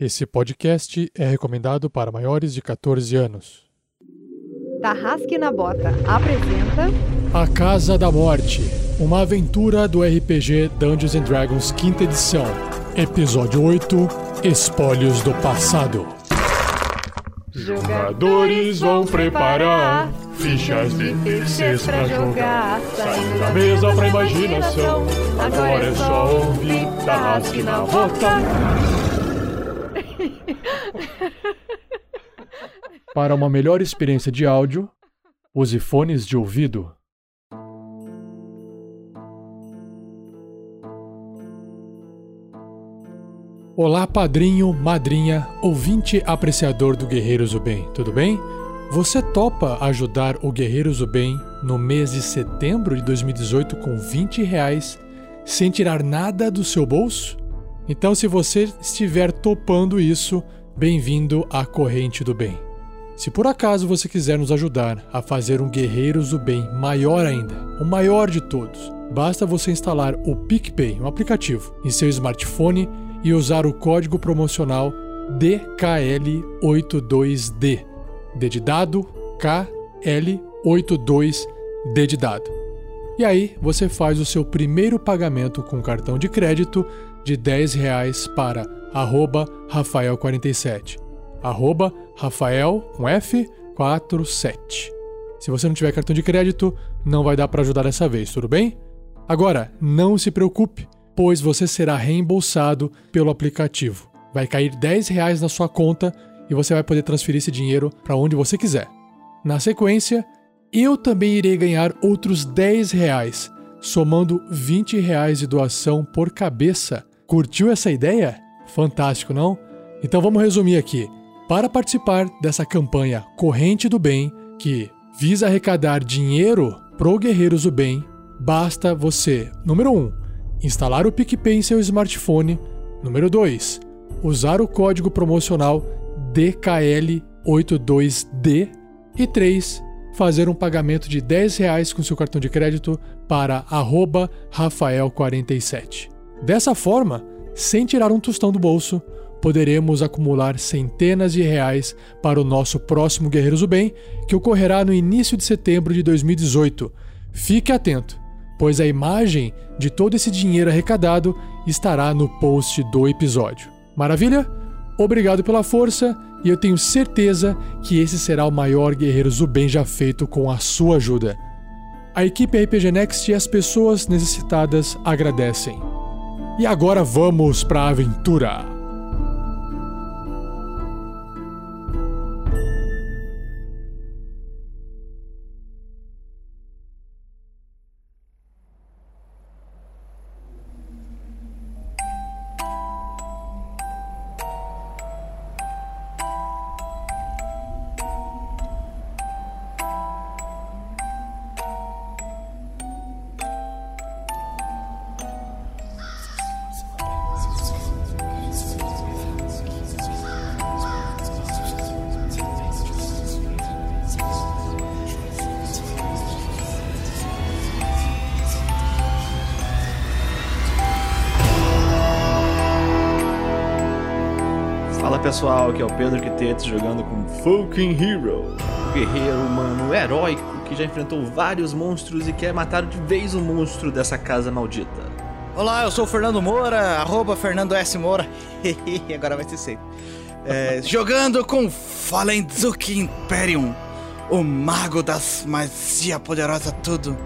Esse podcast é recomendado para maiores de 14 anos. Tarrasque na Bota apresenta A Casa da Morte, uma aventura do RPG Dungeons and Dragons quinta edição. Episódio 8 Espólios do Passado. Jogadores vão preparar fichas de terceiros pra jogar. Saindo da mesa pra imaginação. Agora é só ouvir Tarrasque na Bota. Para uma melhor experiência de áudio, use fones de ouvido. Olá, padrinho, madrinha, ouvinte apreciador do Guerreiros do Bem, tudo bem? Você topa ajudar o Guerreiros do Bem no mês de setembro de 2018 com 20 reais sem tirar nada do seu bolso? Então, se você estiver topando isso, bem-vindo à Corrente do Bem. Se por acaso você quiser nos ajudar a fazer um Guerreiros do Bem maior ainda, o maior de todos, basta você instalar o PicPay, um aplicativo, em seu smartphone e usar o código promocional DKL82D. D de dado, KL82D de dado. E aí você faz o seu primeiro pagamento com cartão de crédito de 10 reais para arroba Rafael47. Arroba Rafael com F 47. Se você não tiver cartão de crédito, não vai dar para ajudar dessa vez, tudo bem? Agora, não se preocupe, pois você será reembolsado pelo aplicativo. Vai cair 10 reais na sua conta e você vai poder transferir esse dinheiro para onde você quiser. Na sequência, eu também irei ganhar outros 10 reais, somando 20 reais de doação por cabeça. Curtiu essa ideia? Fantástico, não? Então vamos resumir aqui. Para participar dessa campanha Corrente do Bem, que visa arrecadar dinheiro pro Guerreiros do Bem, basta você, número 1, um, instalar o PicPay em seu smartphone, número 2, usar o código promocional DKL82D e 3, fazer um pagamento de 10 reais com seu cartão de crédito para Rafael47. Dessa forma, sem tirar um tostão do bolso, poderemos acumular centenas de reais para o nosso próximo Guerreiros do Bem, que ocorrerá no início de setembro de 2018. Fique atento, pois a imagem de todo esse dinheiro arrecadado estará no post do episódio. Maravilha? Obrigado pela força e eu tenho certeza que esse será o maior Guerreiros do Bem já feito com a sua ajuda. A equipe RPG Next e as pessoas necessitadas agradecem. E agora vamos para a aventura! Pessoal, aqui é o Pedro Quitetes jogando com Fucking Hero, um guerreiro humano heróico que já enfrentou vários monstros e quer matar de vez o monstro dessa casa maldita. Olá, eu sou o Fernando Moura, arroba Fernando S. Moura. Agora vai ser sempre. É, jogando com Falenzuki Imperium, o mago das magia poderosa tudo,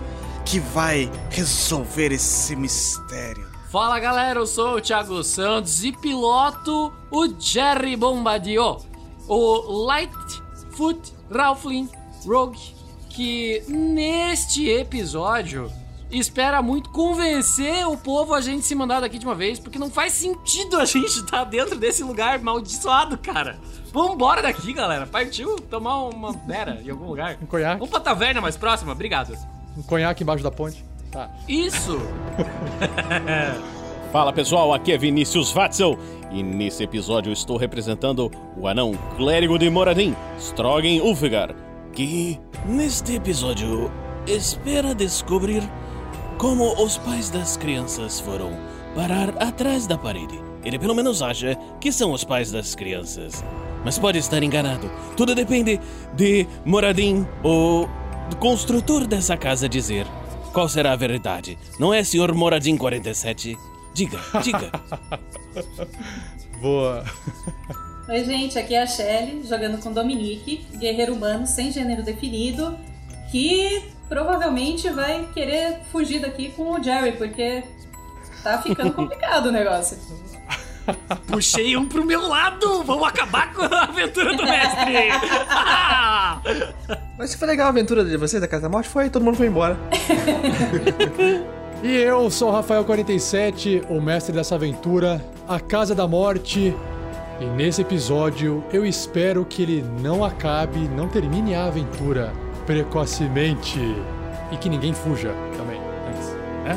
que vai resolver esse mistério. Fala galera, eu sou o Thiago Santos e piloto o Jerry Bombardier, o Lightfoot Ralphling Rogue, que neste episódio espera muito convencer o povo a gente se mandar daqui de uma vez, porque não faz sentido a gente estar tá dentro desse lugar maldiçoado, cara. Vambora daqui, galera. Partiu tomar uma beira em algum lugar. Um conhaque. Vamos pra taverna mais próxima, obrigado. Um conhaque embaixo da ponte. Tá. Isso! Fala pessoal, aqui é Vinícius Watzel e nesse episódio eu estou representando o anão clérigo de Moradin, Strogan Ulfgar, que neste episódio espera descobrir como os pais das crianças foram parar atrás da parede ele pelo menos acha que são os pais das crianças. Mas pode estar enganado. Tudo depende de Moradin, o construtor dessa casa, dizer qual será a verdade. Não é, senhor Moradin 47? Diga, diga. Boa. Oi, gente, aqui é a Shelly, jogando com Dominique, guerreiro humano sem gênero definido, que provavelmente vai querer fugir daqui com o Jerry, porque tá ficando complicado o negócio. Puxei um pro meu lado! Vamos acabar com a aventura do mestre! Mas se foi legal a aventura de vocês da Casa da Morte, foi, todo mundo foi embora. E eu sou o Rafael47, o mestre dessa aventura, a Casa da Morte. E nesse episódio eu espero que ele não acabe, não termine a aventura precocemente. E que ninguém fuja também, antes, né?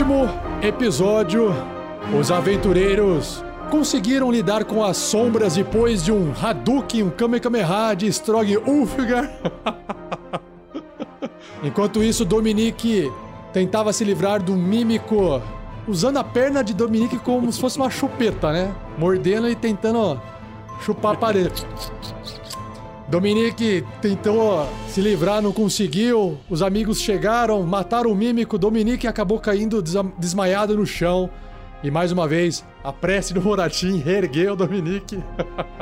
último episódio, os aventureiros conseguiram lidar com as sombras depois de um Hadouken, um Kamehameha de Strog Ulfgar. Enquanto isso, Dominique tentava se livrar do mímico usando a perna de Dominique como se fosse uma chupeta, né? Mordendo e tentando chupar a parede. Dominique tentou se livrar, não conseguiu. Os amigos chegaram, mataram o mímico. Dominique acabou caindo desmaiado no chão. E mais uma vez, a prece do Moratim reergueu Dominique.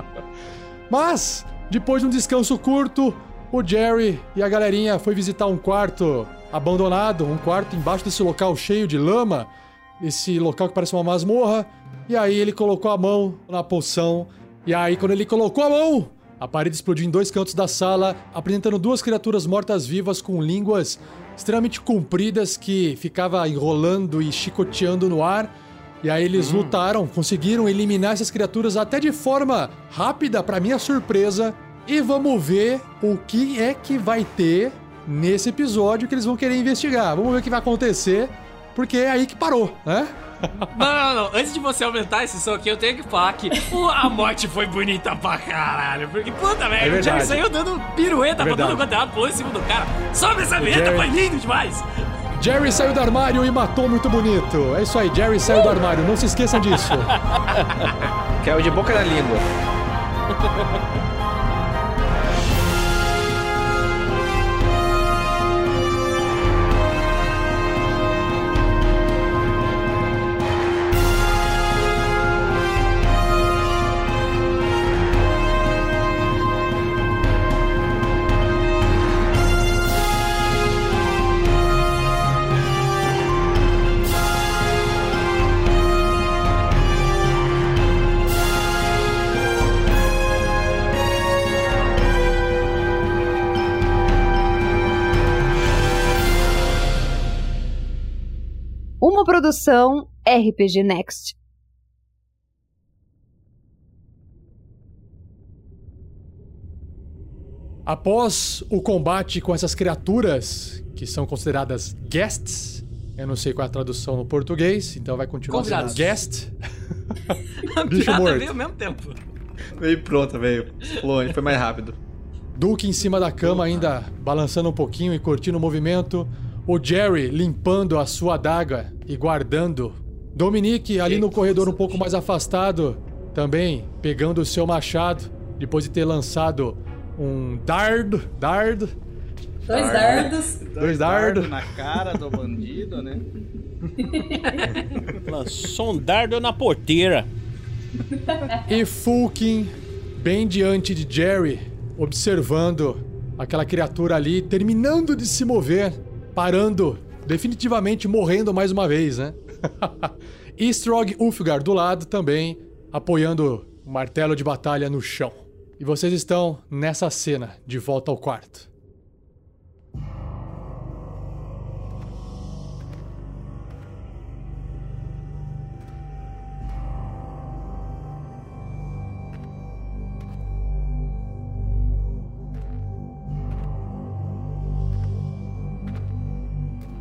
Mas, depois de um descanso curto, o Jerry e a galerinha foi visitar um quarto abandonado, um quarto embaixo desse local cheio de lama, esse local que parece uma masmorra. E aí ele colocou a mão na poção. E aí, quando ele colocou a mão, a parede explodiu em dois cantos da sala, apresentando duas criaturas mortas-vivas com línguas extremamente compridas que ficava enrolando e chicoteando no ar. E aí eles lutaram, conseguiram eliminar essas criaturas até de forma rápida, pra minha surpresa. E vamos ver o que é que vai ter nesse episódio que eles vão querer investigar. Vamos ver o que vai acontecer, porque é aí que parou, né? Não, não, não. Antes de você aumentar esse som aqui, eu tenho que falar que o- a morte foi bonita pra caralho. Porque, puta merda, o Jerry saiu dando pirueta É pra todo verdade. quanto é lado, pulou em cima do cara. Sobe essa vinheta, Jerry- foi lindo demais. Jerry saiu do armário e matou muito bonito. É isso aí, Jerry saiu do armário, não se esqueçam disso. Que é o de boca na língua. Produção RPG Next. Após o combate com essas criaturas, que são consideradas guests, eu não sei qual é a tradução no português, então vai continuar sendo Convidados. guest. A Bicho piada morto. veio ao mesmo tempo. Veio pronta, veio. Longe, foi mais rápido. Duke em cima da cama, ainda balançando um pouquinho e curtindo o movimento. O Jerry limpando a sua adaga e guardando. Dominique ali no corredor um pouco mais afastado, também pegando o seu machado, depois de ter lançado um dardo, dardo, Dois dardos. dois dardos. na cara do bandido, né? Lançou um dardo na porteira. E Fulkin bem diante de Jerry, observando aquela criatura ali, terminando de se mover, parando, definitivamente morrendo mais uma vez, né? e Strog Ulfgar do lado também, apoiando o martelo de batalha no chão. E vocês estão nessa cena, de volta ao quarto.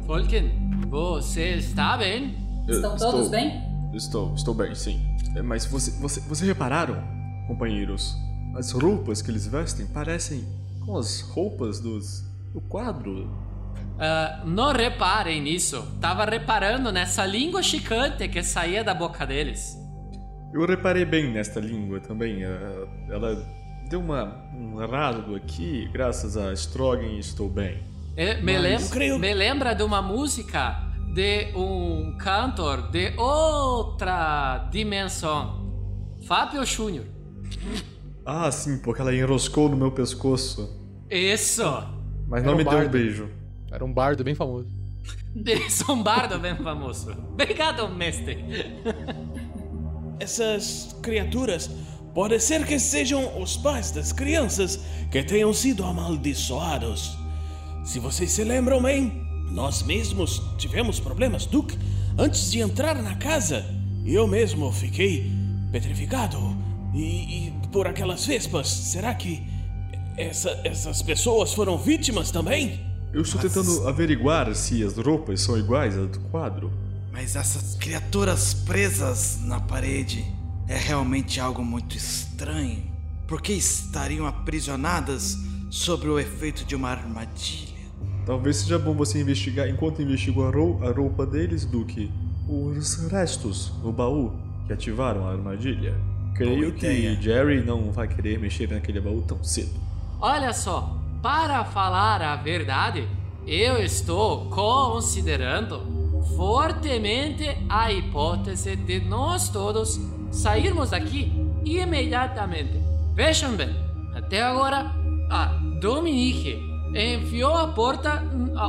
Volken, você está bem? Estão Eu todos estou- bem? Estou, estou bem, sim. É, Mas você, você, você repararam, companheiros? As roupas que eles vestem parecem com as roupas dos do quadro. Ah, não reparem nisso. Tava reparando nessa língua chicante que saía da boca deles. Eu reparei bem nesta língua também. ah, Ela deu uma, um rasgo aqui, graças a Strogan estou bem. Eh, me, Mas- lem- creio- me lembra de uma música de um cantor de outra dimensão. Fábio Júnior. Ah, sim, porque ela enroscou no meu pescoço. Isso! Mas não um me deu um bardo. beijo. Era um bardo bem famoso. Isso, um bardo bem famoso. Obrigado, mestre. Essas criaturas pode ser que sejam os pais das crianças que tenham sido amaldiçoados. Se vocês se lembram bem, nós mesmos tivemos problemas, Duke, antes de entrar na casa. Eu mesmo fiquei petrificado. E, e por aquelas vespas, será que essa- essas pessoas foram vítimas também? Eu estou tentando averiguar se as roupas são iguais às do quadro. Mas essas criaturas presas na parede é realmente algo muito estranho. Por que estariam aprisionadas sob o efeito de uma armadilha? Talvez seja bom você investigar, enquanto investigo a, rou- a roupa deles, Duque, os restos no baú que ativaram a armadilha. Creio que. Jerry não vai querer mexer naquele baú tão cedo. Olha só, para falar a verdade, eu estou considerando fortemente a hipótese de nós todos sairmos daqui imediatamente. Vejam bem, até agora a Dominique enfiou a porta,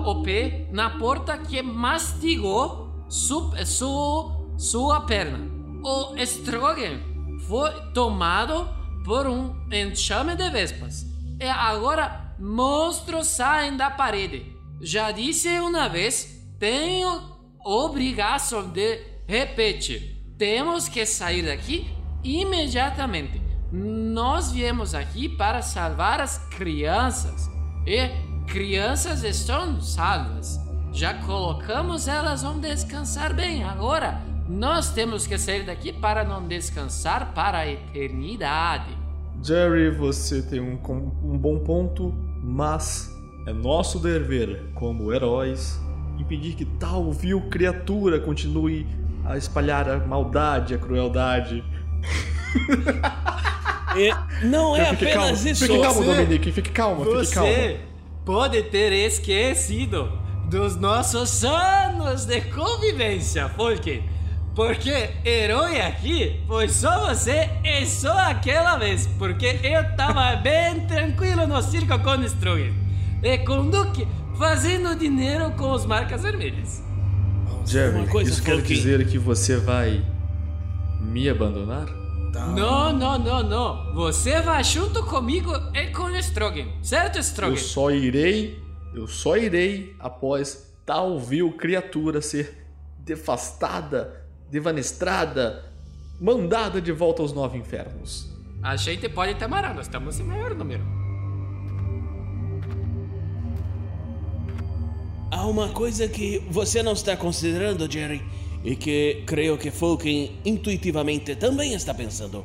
o pé na porta que mastigou su, su, sua perna. O Strogan foi tomado por um enxame de vespas. E agora monstros saem da parede. Já disse uma vez, tenho obrigação de repetir. Temos que sair daqui imediatamente. Nós viemos aqui para salvar as crianças. E crianças estão salvas. Já colocamos elas onde descansar bem. Agora, nós temos que sair daqui para não descansar para a eternidade. Jerry, você tem um, um bom ponto, mas é nosso dever, como heróis, impedir que tal vil criatura continue a espalhar a maldade, a crueldade. E não é Fique calmo, apenas isso. fique calmo, Você- Dominique, fique calma, fique calma. Você pode ter esquecido dos nossos anos de convivência, Fulkin. Porque herói aqui foi só você e só aquela vez. Porque eu tava bem tranquilo no circo com Strogan. E com Duke fazendo dinheiro com os marcas vermelhas. Coisa, isso quer dizer que você vai me abandonar? Não, não, não, não. Você vai junto comigo e com Strogan. Certo, Strogan? Eu só irei, eu só irei após tal vil criatura ser devastada, devanestrada, mandada de volta aos nove infernos. A gente pode temer, nós estamos em maior número. Há uma coisa que você não está considerando, Jerry, e que creio que Fulkin intuitivamente também está pensando.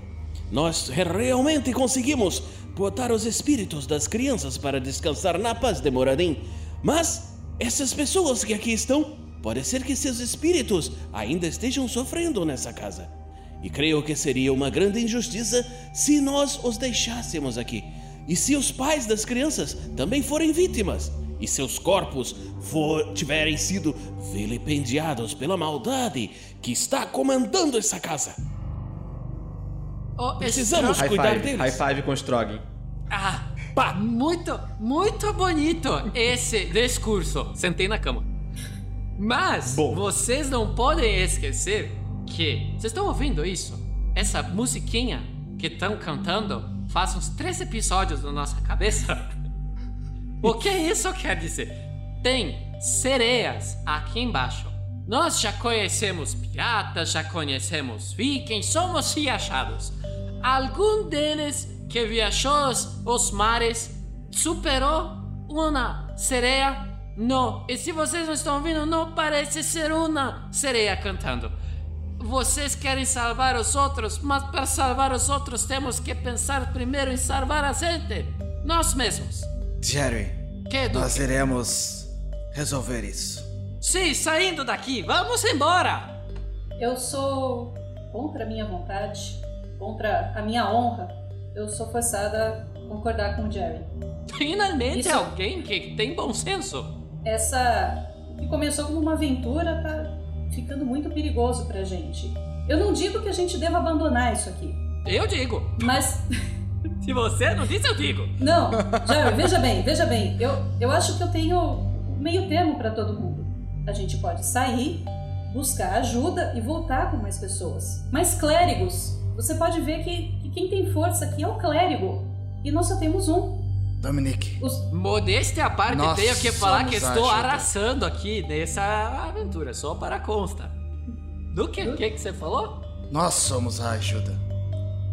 Nós realmente conseguimos botar os espíritos das crianças para descansar na paz de Moradin, mas essas pessoas que aqui estão, pode ser que seus espíritos ainda estejam sofrendo nessa casa. E creio que seria uma grande injustiça se nós os deixássemos aqui. E se os pais das crianças também forem vítimas, e seus corpos for, tiverem sido vilipendiados pela maldade que está comandando essa casa. Oh, Precisamos High cuidar five, deles. high five com Strogan. Ah, pá, muito, muito bonito esse discurso. Sentei na cama. Mas Bom. vocês não podem esquecer que. Vocês estão ouvindo isso? Essa musiquinha que estão cantando faz uns três episódios na nossa cabeça. O que isso quer dizer? Tem sereias aqui embaixo. Nós já conhecemos piratas, já conhecemos vikings, somos viajados. Algum deles que viajou os, mares superou uma sereia? Não. E se vocês não estão ouvindo, não parece ser uma sereia cantando. Vocês querem salvar os outros, mas para salvar os outros temos que pensar primeiro em salvar a gente. Nós mesmos. Jerry, Que, Duque? nós iremos resolver isso. Sim, saindo daqui, vamos embora! Eu sou contra a minha vontade, contra a minha honra. Eu sou forçada a concordar com o Jerry. Finalmente Isso- alguém que tem bom senso. Essa que começou como uma aventura tá ficando muito perigoso pra gente. Eu não digo que a gente deva abandonar isso aqui, Eu digo. mas Se você não disse, eu digo. Não, Jerry, veja bem, veja bem. Eu, eu acho que eu tenho um meio termo pra todo mundo. A gente pode sair, buscar ajuda e voltar com mais pessoas. Mas clérigos, você pode ver que, que quem tem força aqui é o clérigo. E nós só temos um. Dominique, Os- Modéstia à parte, Nós tenho que falar que estou ajuda. arrasando aqui nessa aventura, só para consta. Do que? O que, que você falou? nós somos a ajuda.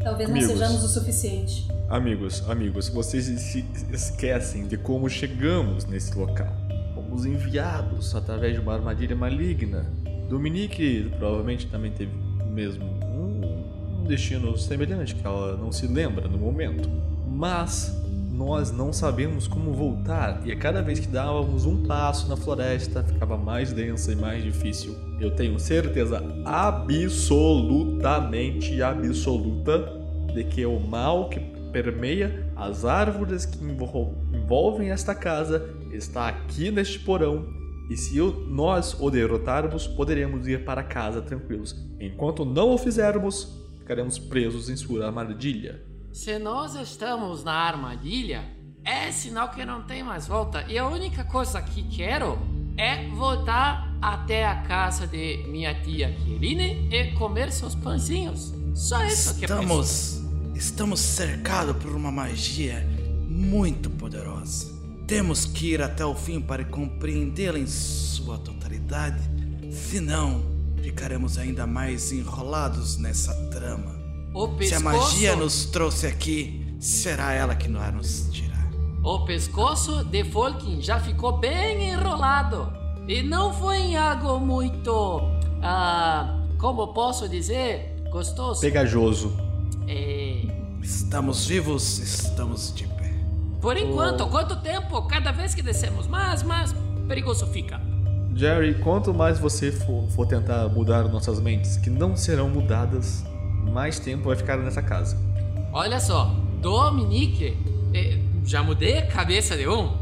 Talvez não Amigos. sejamos o suficiente. Amigos, amigos, vocês se esquecem de como chegamos nesse local. Fomos enviados através de uma armadilha maligna. Dominique provavelmente também teve mesmo um destino semelhante que ela não se lembra no momento. Mas nós não sabemos como voltar e a cada vez que dávamos um passo na floresta ficava mais densa e mais difícil. Eu tenho certeza absolutamente absoluta de que o mal que permeia as árvores que envol- envolvem esta casa está aqui neste porão. E se nós o derrotarmos, poderemos ir para casa tranquilos. Enquanto não o fizermos, ficaremos presos em sua armadilha. Se nós estamos na armadilha, é sinal que não tem mais volta. E a única coisa que quero é voltar até a casa de minha tia Kirine e comer seus pãezinhos. Só isso que eu. Estamos, estamos cercados por uma magia muito poderosa. Temos que ir até o fim para compreendê-la em sua totalidade. Senão, ficaremos ainda mais enrolados nessa trama. O Se a pescoço, magia nos trouxe aqui, será ela que vai nos tirar. o pescoço de Folkin já ficou bem enrolado. E não foi em algo muito. Ah, como posso dizer? Gostoso. Pegajoso. É. Estamos vivos, estamos de pé. Por enquanto, quanto tempo? Cada vez que descemos mais, mais perigoso fica. Jerry, quanto mais você for, for tentar mudar nossas mentes, que não serão mudadas, mais tempo vai ficar nessa casa. Olha só, Dominique, eh, já mudei a cabeça de um?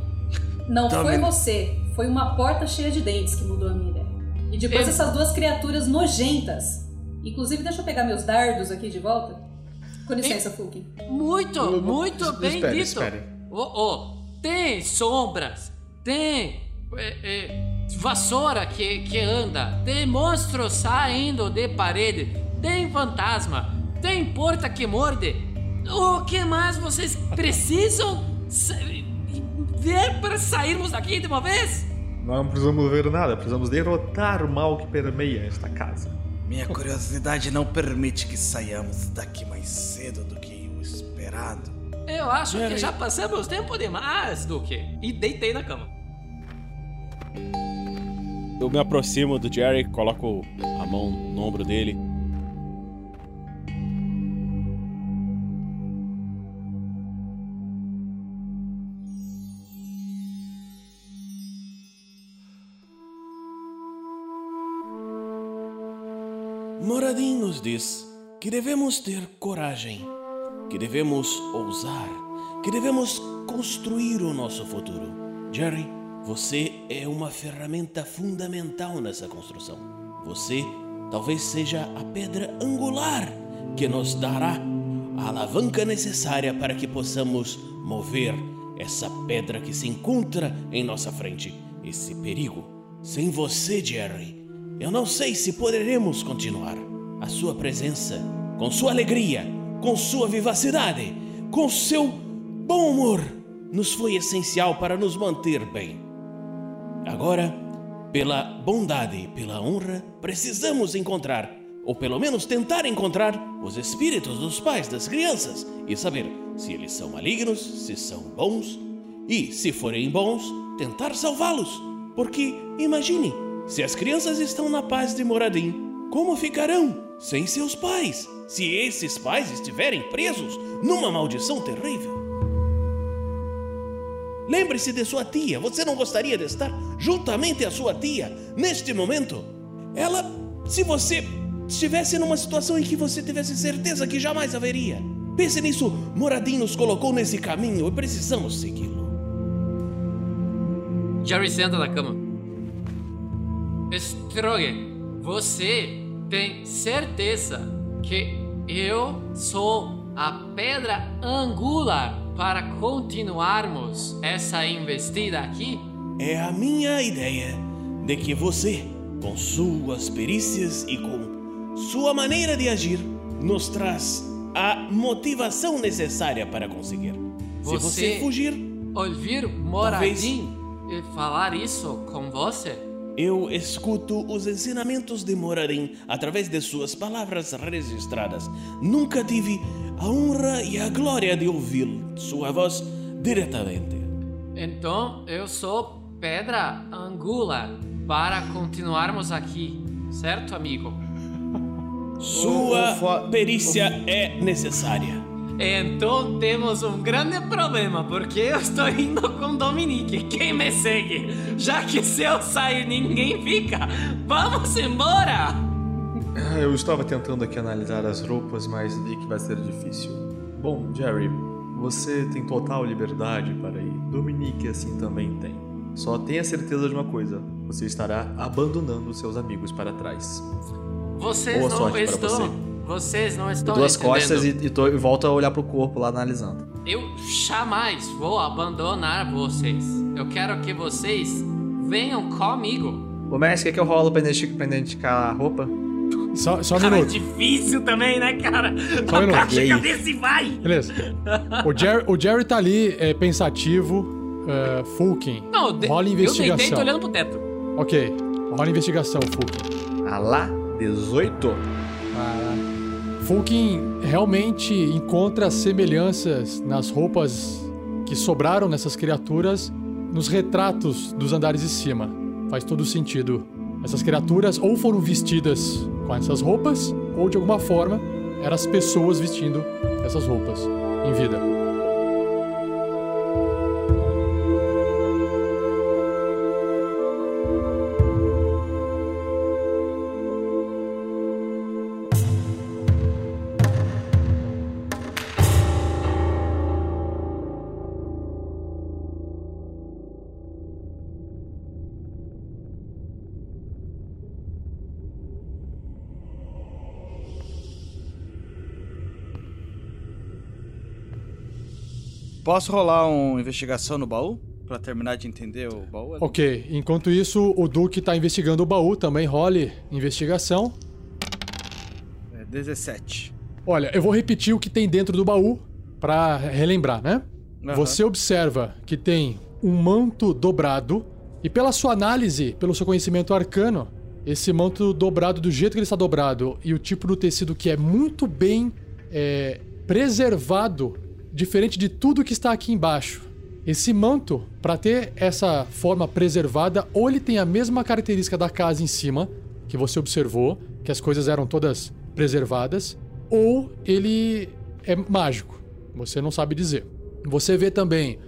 Não foi Dominic. você, foi uma porta cheia de dentes que mudou a minha ideia. E depois Eu- essas duas criaturas nojentas. Inclusive, deixa eu pegar meus dardos aqui de volta. Com licença, Fulkin. Muito, Eu- eu- muito bem espere, dito. espere. Oh, oh, tem sombras, tem eh, eh, vassoura que, que anda, tem monstro saindo de parede, tem fantasma, tem porta que morde. O que mais vocês precisam sa- ver para sairmos daqui de uma vez? Não precisamos ver nada, precisamos derrotar o mal que permeia esta casa. Minha curiosidade não permite que saiamos daqui mais cedo do que o esperado. Eu acho que já passamos tempo demais, Duque. E deitei na cama. Eu me aproximo do Jerry, coloco a mão no ombro dele. Moradin nos diz que devemos ter coragem, que devemos ousar, que devemos construir o nosso futuro. Jerry, você é uma ferramenta fundamental nessa construção. Você talvez seja a pedra angular que nos dará a alavanca necessária para que possamos mover essa pedra que se encontra em nossa frente, esse perigo. Sem você, Jerry, eu não sei se poderemos continuar. A sua presença, com sua alegria, com sua vivacidade, com seu bom humor, nos foi essencial para nos manter bem. Agora, pela bondade e pela honra, precisamos encontrar, ou pelo menos tentar encontrar, os espíritos dos pais das crianças e saber se eles são malignos, se são bons e, se forem bons, tentar salvá-los. Porque, imagine, se as crianças estão na paz de Moradim, como ficarão sem seus pais, se esses pais estiverem presos numa maldição terrível? Lembre-se de sua tia. Você não gostaria de estar juntamente a sua tia neste momento? Ela, se você estivesse numa situação em que você tivesse certeza que jamais haveria. Pense nisso, Moradim nos colocou nesse caminho e precisamos segui-lo. Jerry senta na cama. Strogan, você tem certeza que eu sou a pedra angular para continuarmos essa investida aqui? É a minha ideia de que você, com suas perícias e com sua maneira de agir, nos traz a motivação necessária para conseguir. Se você fugir, ouvir Moradin e falar isso com você? Eu escuto os ensinamentos de Morarim através de suas palavras registradas. Nunca tive a honra e a glória de ouvir sua voz diretamente. Então eu sou pedra angular para continuarmos aqui, certo, amigo? Sua perícia é necessária. Então temos um grande problema, porque eu estou indo com Dominique. Quem me segue? Já que se eu sair ninguém fica. Vamos embora! Eu estava tentando aqui analisar as roupas, mas vi que vai ser difícil. Bom, Jerry, você tem total liberdade para ir. Dominique assim também tem. Só tenha certeza de uma coisa: você estará abandonando seus amigos para trás. Vocês Boa não sorte para estão. você. Vocês não estão Duas entendendo. costas e, e, tô- e volto a olhar pro corpo lá analisando. Eu jamais vou abandonar vocês. Eu quero que vocês venham comigo. Ô, mestre, quer que eu rolo pra identi- pra identificar a roupa? Só, só um Cara, é minuto. difícil também, né, cara? Só um minuto. Abaixa E aí? a cabeça e vai! Beleza. O Jerry, o Jerry tá ali, é, pensativo. É, Fulkin. Não, de... Rola eu deitei investigação. tô olhando pro teto. Ok. Rola investigação, Fulkin. Ah lá, 18. Fulkin realmente encontra semelhanças nas roupas que sobraram nessas criaturas nos retratos dos andares de cima. Faz todo sentido. Essas criaturas ou foram vestidas com essas roupas, ou de alguma forma eram as pessoas vestindo essas roupas em vida. Posso rolar uma investigação no baú? Pra terminar de entender o baú? ali? Ok, enquanto isso, o Duque tá investigando o baú, também role investigação. É 17. Olha, eu vou repetir o que tem dentro do baú pra relembrar, né? Aham. Você observa que tem um manto dobrado e pela sua análise, pelo seu conhecimento arcano, esse manto dobrado do jeito que ele está dobrado e o tipo do tecido que é muito bem é, preservado, diferente de tudo que está aqui embaixo. Esse manto, para ter essa forma preservada, ou ele tem a mesma característica da casa em cima, que você observou, que as coisas eram todas preservadas, ou ele é mágico. Você não sabe dizer. Você vê também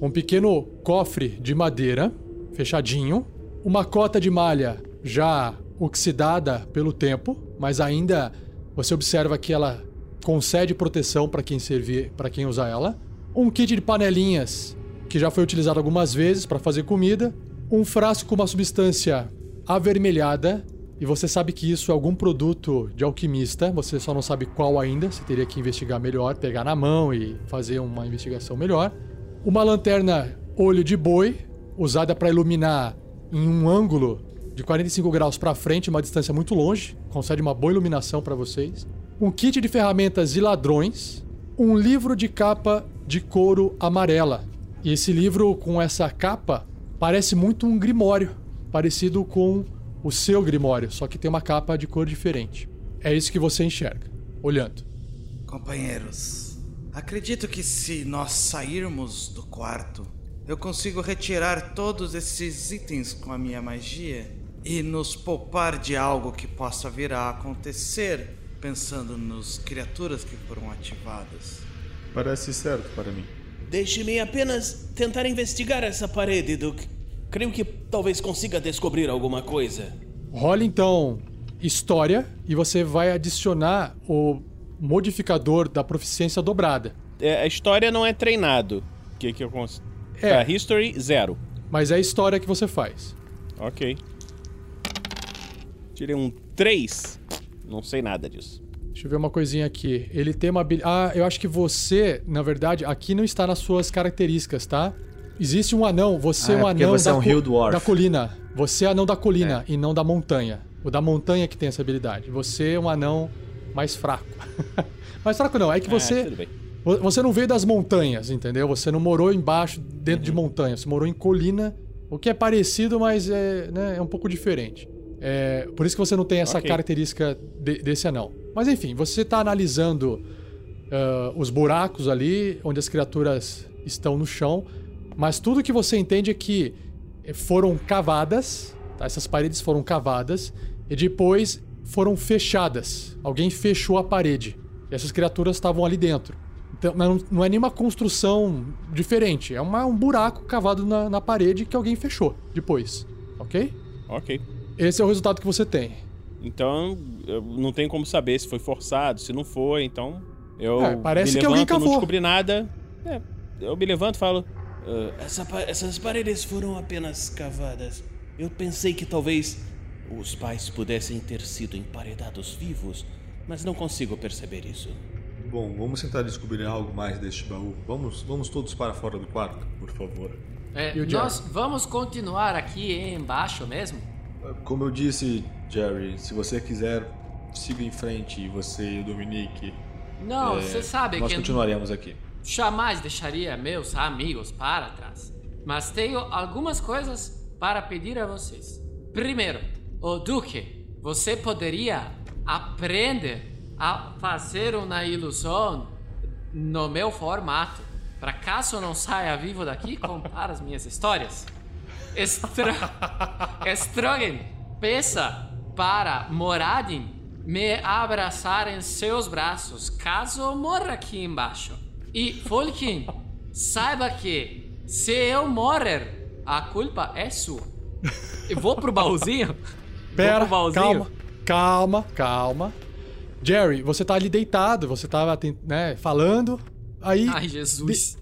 um pequeno cofre de madeira, fechadinho, uma cota de malha já oxidada pelo tempo, mas ainda você observa que ela concede proteção para quem servir, para quem usar ela. Um kit de panelinhas que já foi utilizado algumas vezes para fazer comida, um frasco com uma substância avermelhada e você sabe que isso é algum produto de alquimista, você só não sabe qual ainda, você teria que investigar melhor, pegar na mão e fazer uma investigação melhor. Uma lanterna olho de boi, usada para iluminar em um ângulo de 45 graus para frente, uma distância muito longe, concede uma boa iluminação para vocês. Um kit de ferramentas e ladrões, um livro de capa de couro amarela. E esse livro com essa capa parece muito um grimório, parecido com o seu grimório, só que tem uma capa de cor diferente. É isso que você enxerga, olhando. Companheiros, acredito que se nós sairmos do quarto, eu consigo retirar todos esses itens com a minha magia e nos poupar de algo que possa vir a acontecer, pensando nos criaturas que foram ativadas. Parece certo para mim. Deixe-me apenas tentar investigar essa parede, Duke. Creio que talvez consiga descobrir alguma coisa. Rola então história e você vai adicionar o modificador da proficiência dobrada. É, a história não é treinado. O que, que eu consigo. É. Tá, history, zero. Mas é a história que você faz. Ok. Tirei um 3. Não sei nada disso. Deixa eu ver uma coisinha aqui. Ele tem uma habilidade. Ah, eu acho que você, na verdade, aqui não está nas suas características, tá? Existe um anão, você Ah, é é um anão você da, é um co- da colina. Você é anão da colina e não da montanha. O da montanha que tem essa habilidade. Você é um anão mais fraco. mais fraco não, é que Ah, você tudo bem. Vo- Você não veio das montanhas, entendeu? Você não morou embaixo, dentro de montanha. Você morou em colina, o que é parecido, mas é, né, é um pouco diferente. É, por isso que você não tem essa Ok. característica de- desse anão. Mas enfim, você está analisando ah, os buracos ali, onde as criaturas estão no chão, mas tudo que você entende é que foram cavadas, tá? essas paredes foram cavadas, e depois foram fechadas. Alguém fechou a parede. E essas criaturas estavam ali dentro. Então, não, não é nenhuma construção diferente. É uma- um buraco cavado na, na parede que alguém fechou depois. Ok? Ok. Esse é o resultado que você tem. Então, eu não tem como saber se foi forçado, se não foi, então. Eu É, parece me que alguém levanto, não cavou. descobri nada. É, eu me levanto e falo. "Ah, essa essas paredes foram apenas cavadas. Eu pensei que talvez os pais pudessem ter sido emparedados vivos, mas não consigo perceber isso. Bom, vamos tentar descobrir algo mais deste baú. Vamos, vamos todos para fora do quarto, por favor. É, nós vamos continuar aqui embaixo mesmo? Como eu disse, Jerry, se você quiser, siga em frente, você e o Dominique. Não, é, você sabe Nós que continuaremos aqui. jamais deixaria meus amigos para trás. Mas tenho algumas coisas para pedir a vocês. Primeiro, o Duque, você poderia aprender a fazer uma ilusão no meu formato, para caso não saia vivo daqui contar as minhas histórias. Estro... Strogan, peça para Moradin me abraçar em seus braços caso eu morra aqui embaixo. E Folkin, saiba que se eu morrer, a culpa é sua. Eu vou pro baúzinho? Pera, pro baúzinho? calma, calma, calma. Jerry, você tá ali deitado, você tava né, falando. Aí, Ai, Jesus.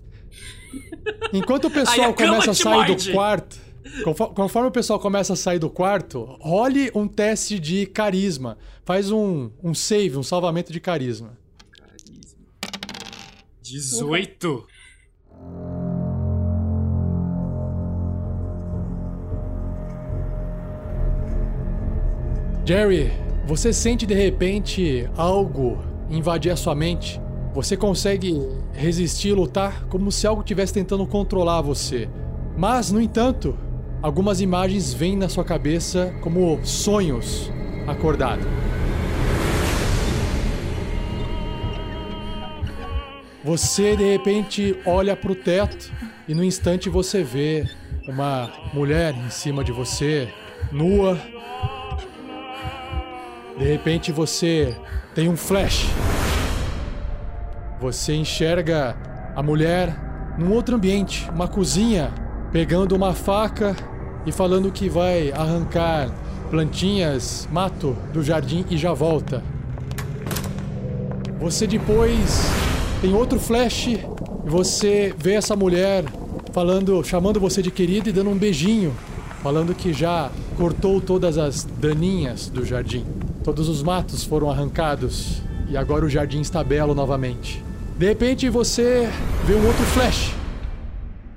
enquanto o pessoal começa a sair do quarto, confo- conforme o pessoal começa a sair do quarto, role um teste de carisma. Faz um, um save, um salvamento de carisma. 18. Jerry, você sente de repente algo invadir a sua mente. Você consegue resistir e lutar como se algo estivesse tentando controlar você. Mas, no entanto, algumas imagens vêm na sua cabeça como sonhos acordados. Você de repente olha para o teto e no instante você vê uma mulher em cima de você, nua, de repente você tem um flash. Você enxerga a mulher num outro ambiente, uma cozinha, pegando uma faca e falando que vai arrancar plantinhas, mato do jardim e já volta. Você depois tem outro flash e você vê essa mulher falando, chamando você de querido e dando um beijinho, falando que já cortou todas as daninhas do jardim. Todos os matos foram arrancados e agora o jardim está belo novamente. De repente você vê um outro flash.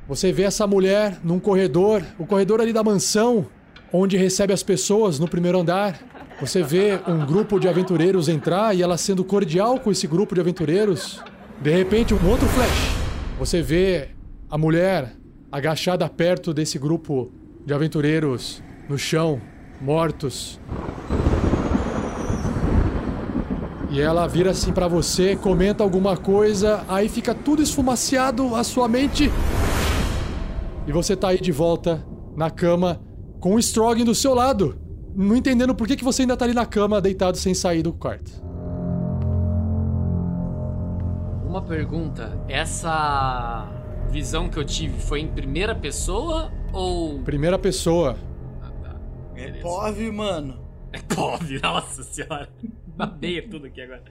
Você vê essa mulher num corredor, o corredor ali da mansão, onde recebe as pessoas no primeiro andar. Você vê um grupo de aventureiros entrar e ela sendo cordial com esse grupo de aventureiros. De repente, um outro flash. Você vê a mulher agachada perto desse grupo de aventureiros no chão, mortos. E ela vira assim pra você, comenta alguma coisa, aí fica tudo esfumaciado a sua mente. E você tá aí de volta na cama com o Strogan do seu lado, não entendendo por que, que você ainda tá ali na cama deitado sem sair do quarto. Uma pergunta: essa visão que eu tive foi em primeira pessoa ou. Primeira pessoa. Ah, tá. É. POV, mano. É pobre, nossa senhora. Babeia tudo aqui agora.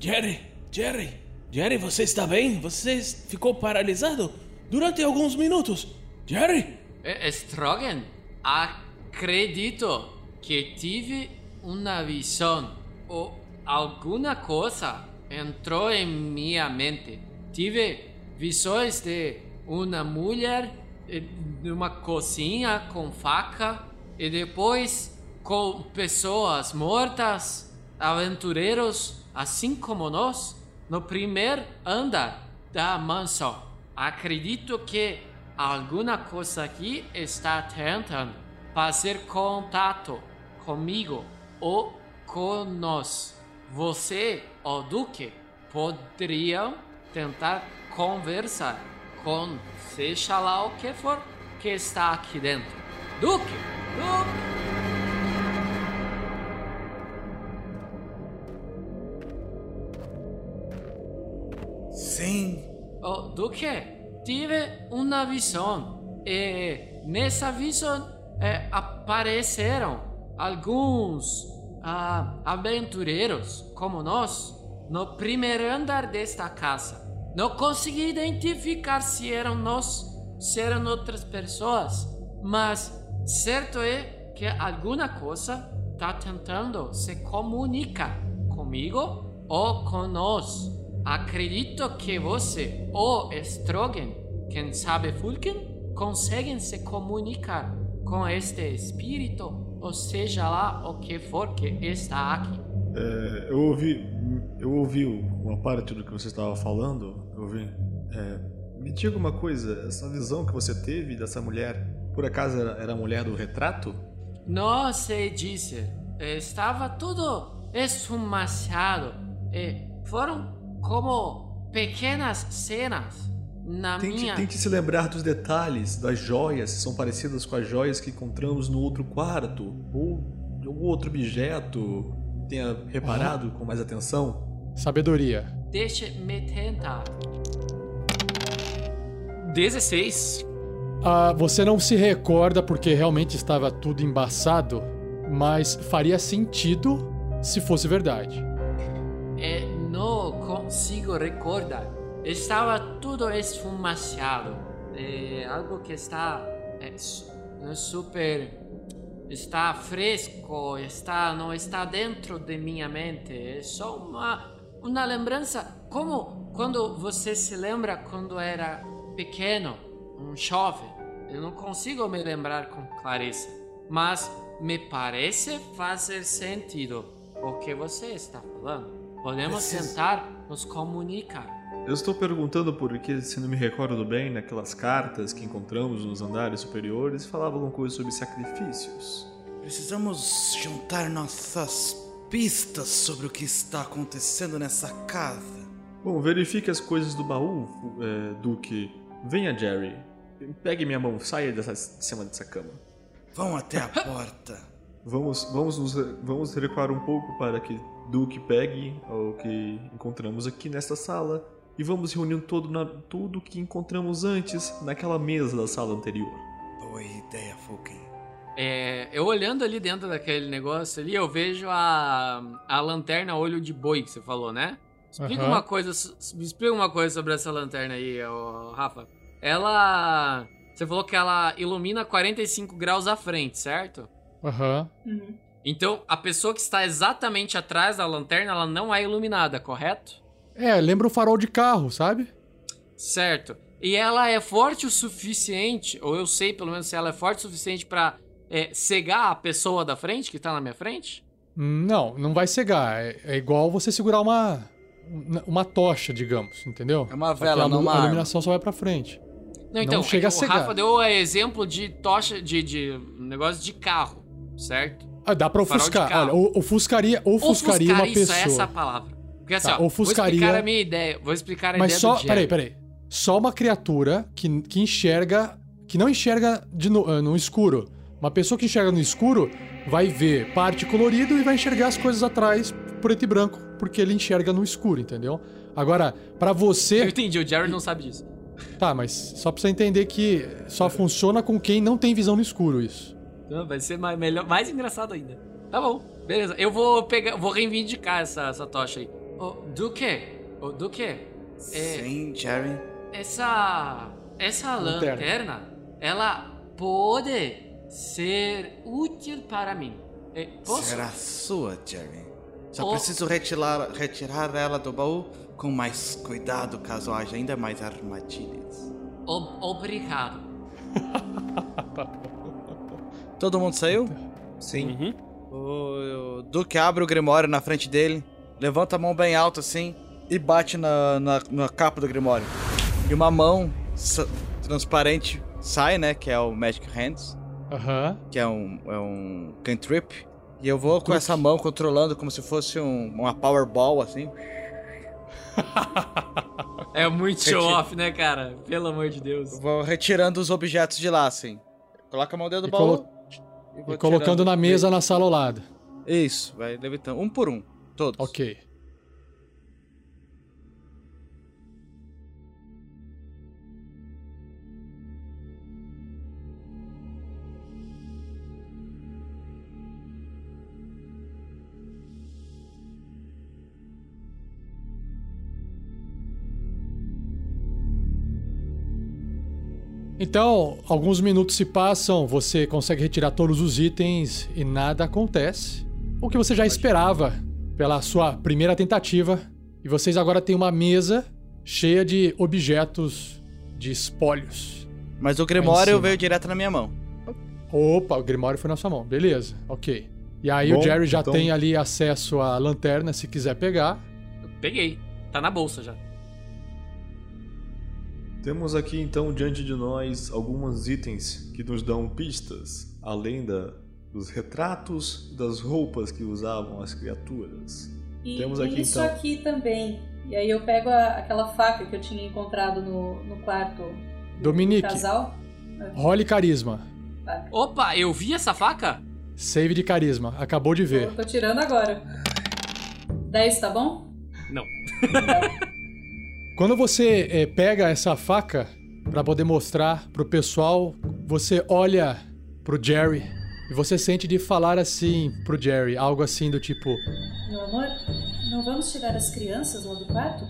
Jerry, Jerry, Jerry, você está bem? Você ficou paralisado durante alguns minutos. Jerry? Eh, Strogan, acredito que tive uma visão ou alguma coisa entrou em minha mente. Tive visões de uma mulher eh, numa cozinha com faca e depois com pessoas mortas, aventureiros assim como nós, no primeiro andar da mansão. Acredito que alguma coisa aqui está tentando fazer contato comigo ou com nós. Você, o Duque, poderiam tentar conversar com seja lá o que for que está aqui dentro. Duque! Duque! Sim. Oh, Duque, tive uma visão e nessa visão eh, apareceram alguns ah, aventureiros como nós no primeiro andar desta casa. Não consegui identificar se eram nós, se eram outras pessoas, mas certo é que alguma coisa está tentando se comunicar comigo ou com nós. Acredito que você ou Strogan, quem sabe Vulcan, conseguem se comunicar com este espírito, ou seja lá o que for que está aqui. É, eu ouvi, eu ouvi uma parte do que você estava falando. Eu ouvi. É, me diga uma coisa, essa visão que você teve dessa mulher, por acaso era, era a mulher do retrato? Não sei dizer. Estava tudo esfumaçado. E foram como pequenas cenas na Tente, minha. tente se lembrar dos detalhes, das joias, se são parecidas com as joias que encontramos no outro quarto, ou de algum outro objeto. Tenha reparado com mais atenção. Sabedoria. Deixa-me tentar. 16. Ah, você não se recorda porque realmente estava tudo embaçado, mas faria sentido se fosse verdade. E não consigo recordar. Estava tudo esfumaciado. É algo que está é, é super está fresco, está não está dentro de minha mente. É só uma uma lembrança como quando você se lembra quando era pequeno, um jovem. Eu não consigo me lembrar com clareza, mas me parece fazer sentido o que você está falando. Podemos Preciso- tentar nos comunicar. Eu estou perguntando porque, se não me recordo bem, naquelas cartas que encontramos nos andares superiores, falavam alguma coisa sobre sacrifícios. Precisamos juntar nossas pistas sobre o que está acontecendo nessa casa. Bom, verifique as coisas do baú, é, Duque. Venha, Jerry. Pegue minha mão, saia dessa, de cima dessa cama. Vão até a porta. Vamos, vamos, nos, vamos recuar um pouco para que Duque pegue o que encontramos aqui nesta sala e vamos reunir todo na, tudo que encontramos antes naquela mesa da sala anterior. Boa ideia, Fulkin. É, eu olhando ali dentro daquele negócio ali, eu vejo a, a lanterna olho de boi que você falou, né? Explica Aham. uma coisa, me explica uma coisa sobre essa lanterna aí, Rafa. Ela, você falou que ela ilumina 45 graus à frente, certo? Aham. Uhum. Então, a pessoa que está exatamente atrás da lanterna, ela não é iluminada, correto? É, lembra o farol de carro, sabe? Certo. e ela é forte o suficiente, ou eu sei pelo menos se ela é forte o suficiente pra é, cegar a pessoa da frente, que tá na minha frente? Não, não vai cegar. É, é igual você segurar uma, uma tocha, digamos, entendeu? É uma vela, a, não uma a arma. iluminação só vai pra frente. Não, então, Não chega é a que o cegar. Rafa deu exemplo de tocha, de, de negócio de carro, certo? Ah, dá pra ofuscar. Olha, ofuscaria, ofuscaria uma isso, pessoa. é essa a palavra. Porque assim, Tá, ó, ofuscaria- vou explicar a minha ideia, vou explicar a Mas ideia só. do. Peraí, peraí. Só uma criatura que, que enxerga. Que não enxerga de no, ah, no escuro. Uma pessoa que enxerga no escuro vai ver parte colorido e vai enxergar as coisas atrás preto e branco, porque ele enxerga no escuro, entendeu? Agora, pra Eu você. entendi, o Jerry não sabe disso. Tá, mas só pra você entender que só funciona com quem não tem visão no escuro, isso. Então, vai ser mais, melhor, mais engraçado ainda. Tá bom, beleza. Eu vou pegar, vou reivindicar essa, essa tocha aí. Ô, Duque, ô, Duque, é, Sim, Jerry. essa, essa Lanterna. lanterna, ela pode ser útil para mim. É, posso? Será sua, Jerry. Só Oh. preciso retirar, retirar ela do baú com mais cuidado caso haja ainda mais armadilhas. O- obrigado. Todo mundo saiu? Sim. Uhum. O, o Duque abre o Grimório na frente dele, levanta a mão bem alta assim e bate na, na, na capa do Grimório. E uma mão sa- transparente sai, né? Que é o Magic Hands, Aham. que é um, é um cantrip. E eu vou com essa mão controlando como se fosse um- uma Powerball, assim. É muito show-off, né, cara? Pelo amor de Deus. Eu Vou retirando os objetos de lá, assim. Coloca a mão dentro do E baú. colo- e E colocando tirando. na mesa na sala ao lado. Isso, vai levitando. Um por um. Todos. Ok. Então, alguns minutos se passam, você consegue retirar todos os itens e nada acontece. O que você já esperava pela sua primeira tentativa. E vocês agora têm uma mesa cheia de objetos de espólios. Mas o Grimório veio direto na minha mão. Opa, o Grimório foi na sua mão. Beleza, ok. E aí o Bom, Jerry já então- tem ali acesso à lanterna se quiser pegar. Peguei. Tá na bolsa já. Temos aqui então diante de nós alguns itens que nos dão pistas, além da, dos retratos e das roupas que usavam as criaturas. E, Temos e aqui, isso então. aqui também. E aí eu pego a- aquela faca que eu tinha encontrado no, no quarto do Dominique. casal. Role carisma. Opa, eu vi essa faca? Save de carisma. Acabou de ver. Eu tô tirando agora. 10, tá bom? Não. Quando você eh, pega essa faca pra poder mostrar pro pessoal, você olha pro Jerry e você sente de falar assim pro Jerry, algo assim do tipo: Meu amor, não vamos tirar as crianças lá do quarto?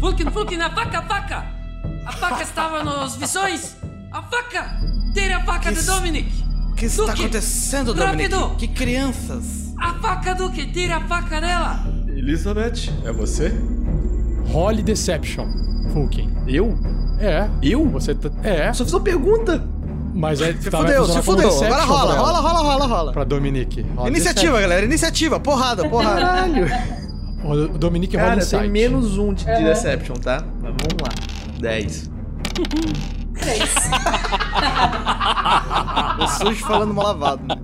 Vulcan, Vulcan, a faca, a faca! A faca estava nos visões! A faca! Tire a faca Que de Dominic! O que está Duque, acontecendo, Dominic? rápido! Que crianças? A faca, Duque! Tire a faca dela! Elizabeth, é você? Role Deception, Fulkin. Eu? É. Eu? Você tá, é, Só fiz uma pergunta! mas é Se tá, fudeu, se fudeu. Deception Agora rola, rola, rola, rola, rola. Pra Dominique. Rola Iniciativa, galera, iniciativa. Porrada, porrada. Caralho! Deception. O Dominique rola Cara, tem menos um de, de. Deception, tá? Mas vamos lá. 10. 3. o sujo falando mal lavado. né?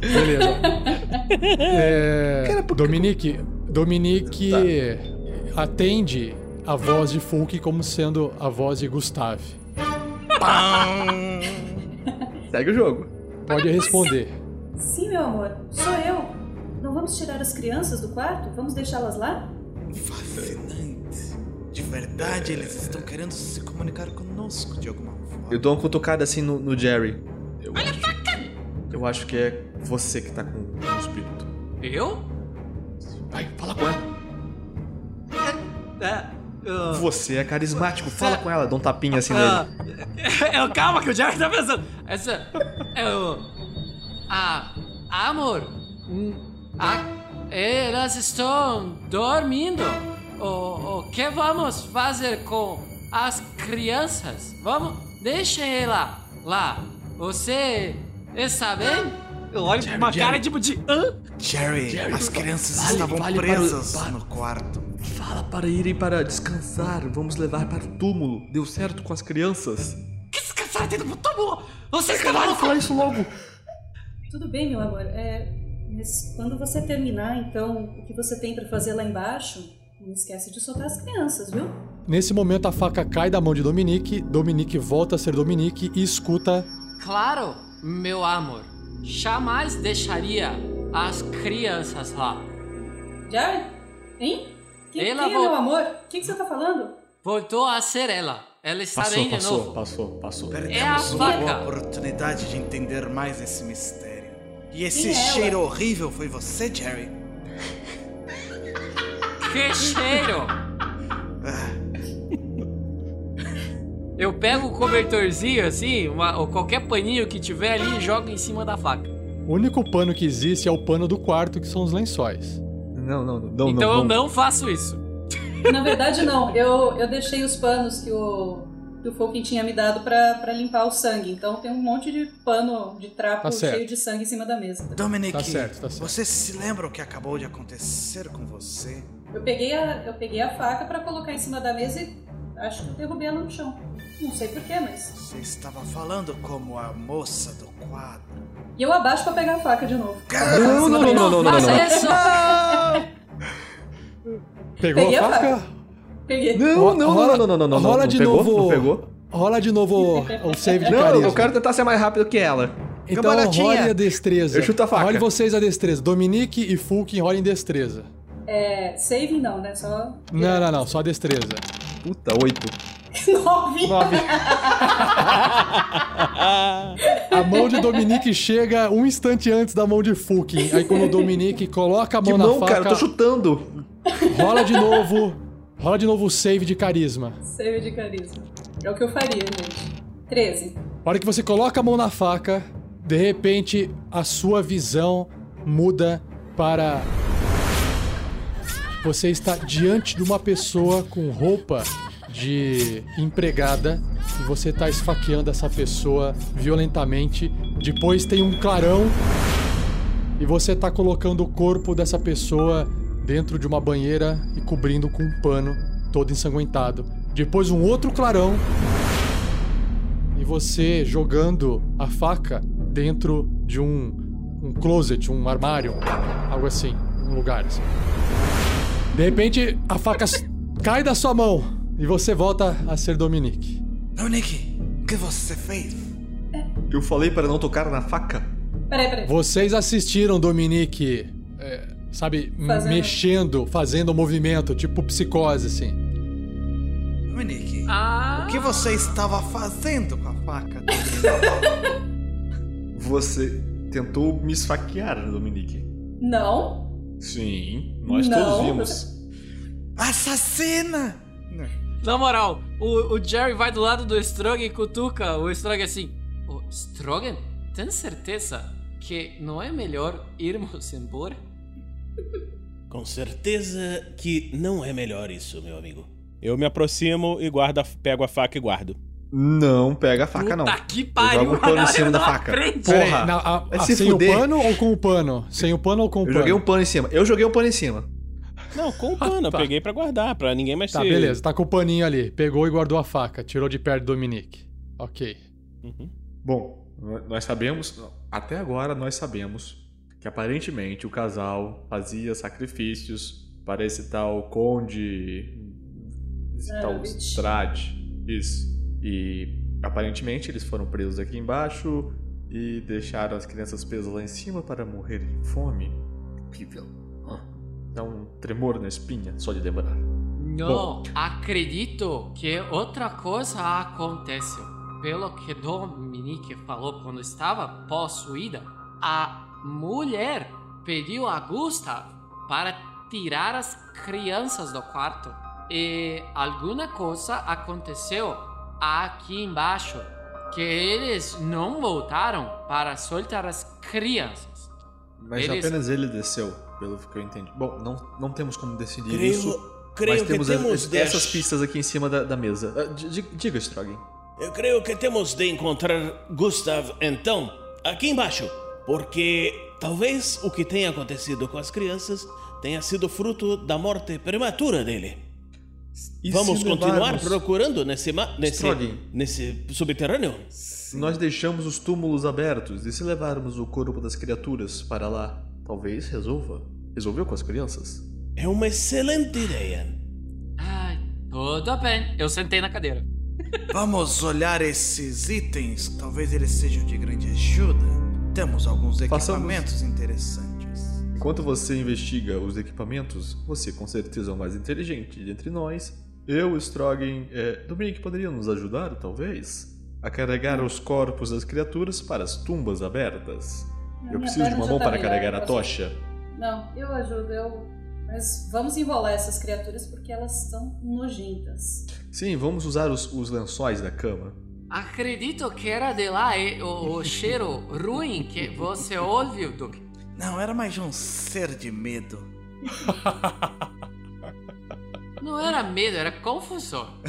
Beleza. É, Cara, Dominique, Dominique atende a voz de Fulk como sendo a voz de Gustave. Segue o jogo. Pode responder. Sim, meu amor, sou eu. Não vamos tirar as crianças do quarto? Vamos deixá-las lá? Fascinante. De verdade, eles estão querendo se comunicar conosco de alguma forma. Eu dou uma cutucada assim no, no Jerry. Eu Olha a faca! Eu acho que é você que tá com o espírito. Eu? Vai, fala com ela. É. ah, Você é carismático, fala com ela. Dá um tapinha assim ah, nele. é, o calma que o Jerry tá pensando. Essa. É o. Ah. Amor. ah, elas estão dormindo. O, o que vamos fazer com as crianças. Vamos, deixa ela lá. Você está bem? Eu olho com uma cara tipo de. Hã? Jerry, as crianças vale, estavam vale para- presas para- no quarto. Fala para irem para descansar. Vamos levar para o túmulo. Deu certo com as crianças. Que descansar dentro do túmulo? Você está Caralho, maluco? fala isso logo. Tudo bem, meu amor. É, mas quando você terminar, então, o que você tem pra fazer lá embaixo, não esquece de soltar as crianças, viu? Nesse momento, a faca cai da mão de Dominique, Dominique volta a ser Dominique e escuta. Claro, meu amor. Jamais deixaria as crianças lá. Jerry? Hein? Quem, Ela quem é meu amor? O que, que você tá falando? Voltou a ser ela. Ela está Passou, bem de passou, novo. passou, passou. Perdemos a uma faca. boa oportunidade de entender mais esse mistério. E esse Quem é ela? cheiro horrível foi você, Jerry? Que cheiro! Eu pego o cobertorzinho assim, uma- ou qualquer paninho que tiver ali e jogo em cima da faca. O único pano que existe é o pano do quarto, que são os lençóis. Não, não, não. então não, eu não faço isso. Na verdade, não. Eu, eu deixei os panos que o, que o Fulkin tinha me dado pra, pra limpar o sangue. Então tem um monte de pano de trapo Tá cheio de sangue em cima da mesa. Dominique, Tá certo, tá certo. você se lembra o que acabou de acontecer com você? Eu peguei a, eu peguei a faca pra colocar em cima da mesa e acho que eu derrubei ela no chão. Não sei porquê, mas. Você estava falando como a moça do quadro. E eu abaixo pra pegar a faca de novo. Não, não, não, não, não, não! Pegou Peguei a faca? Peguei. Não, não, Rola- não, não, não, não, não. rola não de pegou? novo. Não pegou? Rola de novo o save de Não, carisma. eu quero tentar ser mais rápido que ela. Então role a destreza. Eu chuto a faca. Role vocês a destreza. Dominique e Fulkin rolem destreza. É, saving não, né? Só. Não, não, não. Só a destreza. Puta, oito. Nove. Nove. A mão de Dominique chega um instante antes da mão de Fulkin. Aí quando o Dominique coloca a Que mão na mão, faca, cara, eu tô chutando. rola de novo. Rola de novo o save de carisma. Save de carisma. É o que eu faria, gente. 13. A hora que você coloca a mão na faca, de repente a sua visão muda para. Você está diante de uma pessoa com roupa de empregada e você está esfaqueando essa pessoa violentamente. Depois tem um clarão e você está colocando o corpo dessa pessoa dentro de uma banheira e cobrindo com um pano todo ensanguentado. Depois um outro clarão e você jogando a faca dentro de um, um closet, um armário, algo assim, um lugar assim. De repente, a faca cai da sua mão e você volta a ser Dominique. Dominique, o que você fez? Eu falei para não tocar na faca. Peraí, peraí. Vocês assistiram Dominique, é, sabe, Fazendo. mexendo, fazendo movimento, tipo psicose, assim. Dominique, Ah, o que você estava fazendo com a faca? Você tentou me esfaquear, Dominique. Não. Sim, nós Não, todos vimos. Assassina! Na moral, o, o Jerry vai do lado do Strogan e cutuca o Strogan assim. Ô, Strogan, tem certeza que não é melhor irmos embora? Com certeza que não é melhor isso, meu amigo. Eu me aproximo e guardo, a- pego a faca e guardo. Não pega a faca, não. Puta que pariu, jogo o pano em cima da faca. não. Porra. Peraí, na- a- se sem fuder. o pano ou com o pano? Sem o pano ou com o Eu pano? joguei um pano em cima. Eu joguei um pano em cima. Não, com o pano, eu tá. peguei pra guardar, pra ninguém mais Tá, se... beleza, tá com o paninho ali. Pegou e guardou a faca, tirou de perto do Dominique. Ok. Uhum. Bom, nós sabemos, até agora nós sabemos que aparentemente o casal fazia sacrifícios para esse tal conde. esse Ah, tal. Strade. Isso. E aparentemente eles foram presos aqui embaixo e deixaram as crianças presas lá em cima para morrer de fome. Horrível. Dá um tremor na espinha só de lembrar. Não, acredito que outra coisa aconteceu. Pelo que Dominique falou quando estava possuída, a mulher pediu a Gustav para tirar as crianças do quarto. E alguma coisa aconteceu aqui embaixo que eles não voltaram para soltar as crianças. Mas Eles- apenas ele desceu, pelo que eu entendi. Bom, não, não temos como decidir Creio, isso. creio Mas temos temos de essas pistas aqui em cima da, da mesa. Ah, di- di- Diga, Strogan. Eu creio que temos de encontrar Gustav então, aqui embaixo, porque talvez o que tenha acontecido com as crianças tenha sido fruto da morte prematura dele. E Vamos continuar procurando nesse, nesse, Strogan. nesse subterrâneo? Nós deixamos os túmulos abertos e se levarmos o corpo das criaturas para lá, talvez resolva. Resolveu com as crianças? É uma excelente ideia. Ai, tudo bem. Eu sentei na cadeira. Vamos olhar esses itens, talvez eles sejam de grande ajuda. Temos alguns Façamos- equipamentos interessantes. Enquanto você investiga os equipamentos, você com certeza é o mais inteligente entre nós. Eu, Strogan, é, Dominic poderia nos ajudar, talvez, a carregar os corpos das criaturas para as tumbas abertas. Eu preciso de uma mão tá para melhor, carregar a tocha. Não, eu ajudo, eu. Mas vamos enrolar essas criaturas porque elas estão nojentas. Sim, vamos usar os, os lençóis da cama. Acredito que era de lá o, o cheiro ruim que você ouviu, Duque. Não, era mais um ser de medo. Não era medo, era confusão.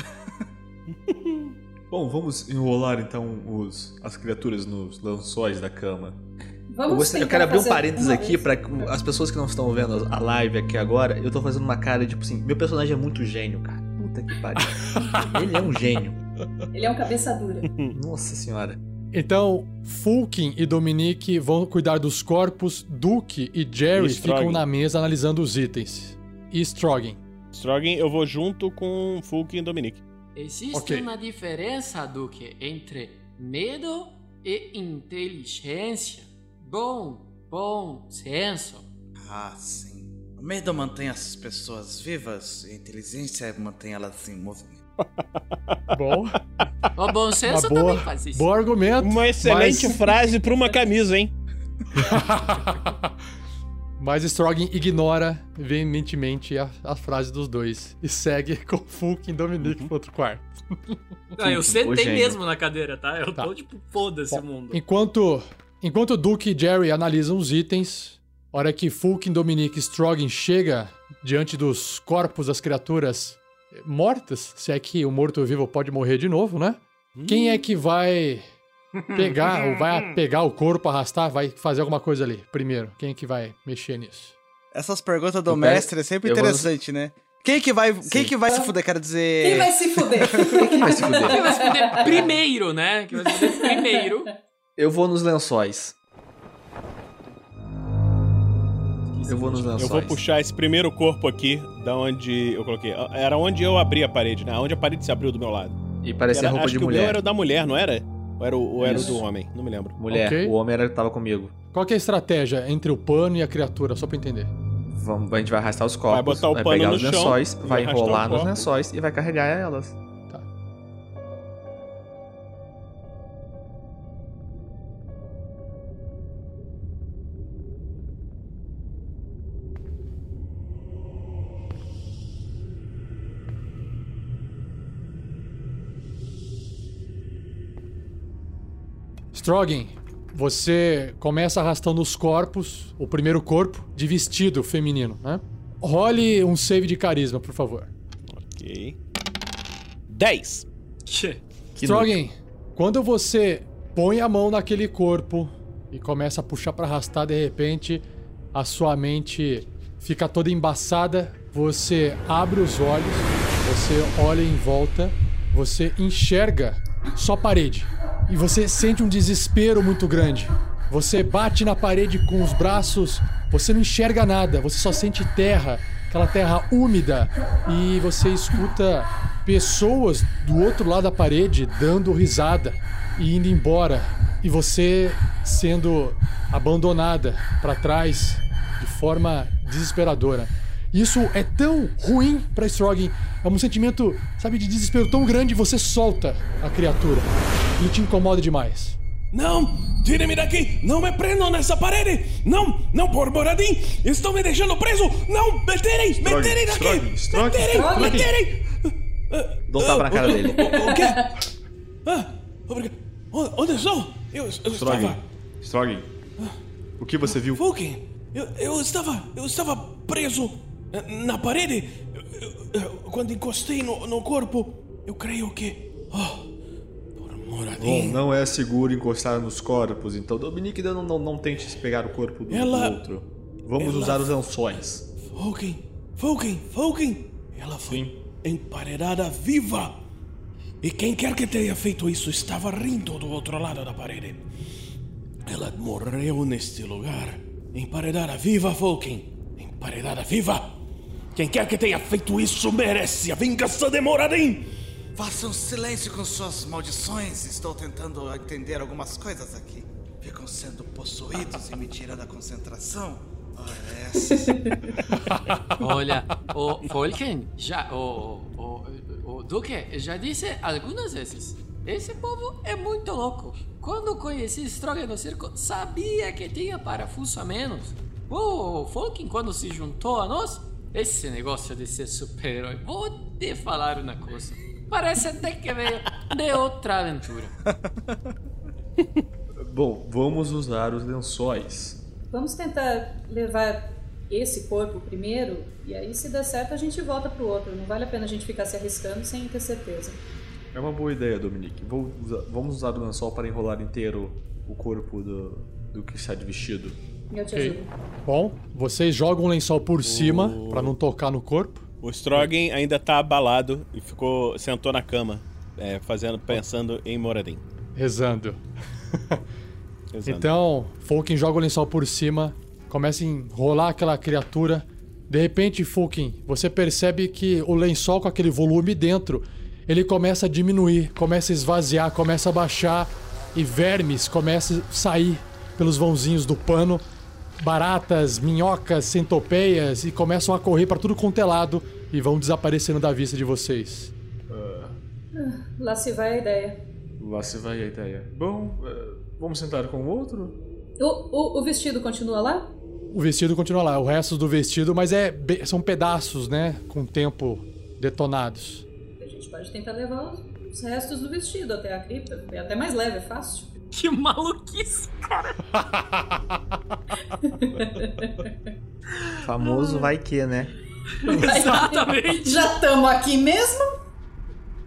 Bom, vamos enrolar então os, as criaturas nos lençóis da cama. Eu, Vamos gostaria- eu tentar quero abrir um parênteses aqui para as pessoas que não estão vendo a live aqui agora. Eu tô fazendo uma cara tipo assim: meu personagem é muito gênio, cara. Puta que pariu. Ele é um gênio. Ele é um cabeça dura. Nossa senhora. Então, Fulkin e Dominique vão cuidar dos corpos, Duke e Jerry E ficam na mesa analisando os itens. E Strogan. Strogan, eu vou junto com Fulk e Dominique. Existe Ok. uma diferença, Duque, entre medo e inteligência. Bom, bom senso. Ah, sim. O medo mantém as pessoas vivas e a inteligência mantém elas em movimento. Bom, O bom senso uma boa, também faz isso. bom argumento. Uma excelente mas- frase para uma camisa, hein? Mas Strogan ignora veementemente a, a frase dos dois e segue com Fulkin e Dominique pro outro quarto. Ah, eu sentei mesmo na cadeira, tá? Eu Tá. tô tipo, foda-se o Bom, mundo. Enquanto, enquanto Duke e Jerry analisam os itens, hora que Fulkin, Dominique e Strogan chega diante dos corpos das criaturas mortas, se é que o morto-vivo pode morrer de novo, né? Quem é que vai pegar, ou vai pegar o corpo, arrastar, vai fazer alguma coisa ali primeiro? Quem é que vai mexer nisso? Essas perguntas do Eu mestre é sempre eu vou- interessante, né? Quem que vai, quem que vai se fuder? Quero dizer. Quem vai se fuder? Quem vai se Quem fuder? vai se fuder primeiro, né? Quem vai se fuder primeiro. Eu vou nos lençóis. Eu vou nos lençóis. Eu vou puxar esse primeiro corpo aqui, da onde eu coloquei. Era onde eu abri a parede, né? Onde a parede se abriu do meu lado. E parecia Era- roupa acho de que o meu mulher. era o da mulher, não era? Ou era o, ou era o do homem? Não me lembro. Mulher. Ok. O homem era, tava comigo. Qual que é a estratégia entre o pano e a criatura, só pra entender? Vamos, a gente vai arrastar os corpos, Vai botar o pano pegar no os chão, lençóis, vai vai enrolar nos lençóis e vai carregar elas. Strogan, você começa arrastando os corpos, o primeiro corpo, de vestido feminino, né? Role um save de carisma, por favor. Ok. 10. Que Strogan, quando você põe a mão naquele corpo e começa a puxar pra arrastar, de repente a sua mente fica toda embaçada, você abre os olhos, você olha em volta, você enxerga só parede e você sente um desespero muito grande. Você bate na parede com os braços, você não enxerga nada, você só sente terra, aquela terra úmida e você escuta pessoas do outro lado da parede dando risada e indo embora e você sendo abandonada para trás de forma desesperadora. Isso é tão ruim para Strogan, é um sentimento, sabe, de desespero tão grande, você solta a criatura e te incomoda demais. Não! Tire-me daqui! Não me prendam nessa parede! Não! Não, por Moradim! Estão me deixando preso! Não! Me tirem! Me tirem daqui! Strogan, Strogan, me tirem! Strogan. Me tirem! Dá um tapa na cara dele. O, quê? Ah, obrigado. Onde estou? Eu, eu Strogan. estava... Strogan. O que você viu? Vulcan, eu, eu estava... Eu estava preso Na parede, quando encostei no, no corpo, eu creio que. Oh, por Bom, Moradin. não é seguro encostar nos corpos, então Dominique não, não, não tente pegar o corpo do, Ela- do outro. Vamos ela- usar os lençóis. Falken, Falken, Falken. Ela foi Sim. emparedada viva. E quem quer que tenha feito isso estava rindo do outro lado da parede. Ela morreu neste lugar. Emparedada viva, Falken. Emparedada viva. Quem quer que tenha feito isso merece a vingança de Moradin. Façam silêncio com suas maldições. Estou tentando entender algumas coisas aqui. Ficam sendo possuídos e me tiram da concentração. Essas. Olha, o Folken já. O, o, o Duque já disse algumas vezes. Esse povo é muito louco. Quando conheci Strogan no circo, sabia que tinha parafuso a menos. O Folken, quando se juntou a nós, esse negócio de ser super-herói, vou te falar uma coisa. Parece até que veio de outra aventura. Bom, vamos usar os lençóis. Vamos tentar levar esse corpo primeiro, e aí se der certo a gente volta pro outro. Não vale a pena a gente ficar se arriscando sem ter certeza. É uma boa ideia, Dominique. Vamos usar o lençol para enrolar inteiro o corpo do, do que está de vestido. Eu te Ok. ajudo. Bom, vocês jogam o lençol por cima pra não tocar no corpo. O Strogan ainda tá abalado e ficou sentou na cama, é, fazendo, pensando em Moradin. Rezando. Rezando. Então, Fulkin joga o lençol por cima, começa a enrolar aquela criatura. De repente, Fulkin, você percebe que o lençol com aquele volume dentro, ele começa a diminuir, começa a esvaziar, começa a baixar e vermes começam a sair pelos vãozinhos do pano. Baratas, minhocas, centopeias e começam a correr para tudo quanto é lado e vão desaparecendo da vista de vocês. Lá se vai a ideia. Lá se vai a ideia. Bom, eh, vamos sentar com o outro? O, o, o vestido continua lá? O vestido continua lá, o resto do vestido, mas é são pedaços, né? Com o tempo detonados. A gente pode tentar levar os restos do vestido até a cripta. É até mais leve, é fácil. Que maluquice, cara. Famoso vai que, né? Exatamente. Já estamos aqui mesmo?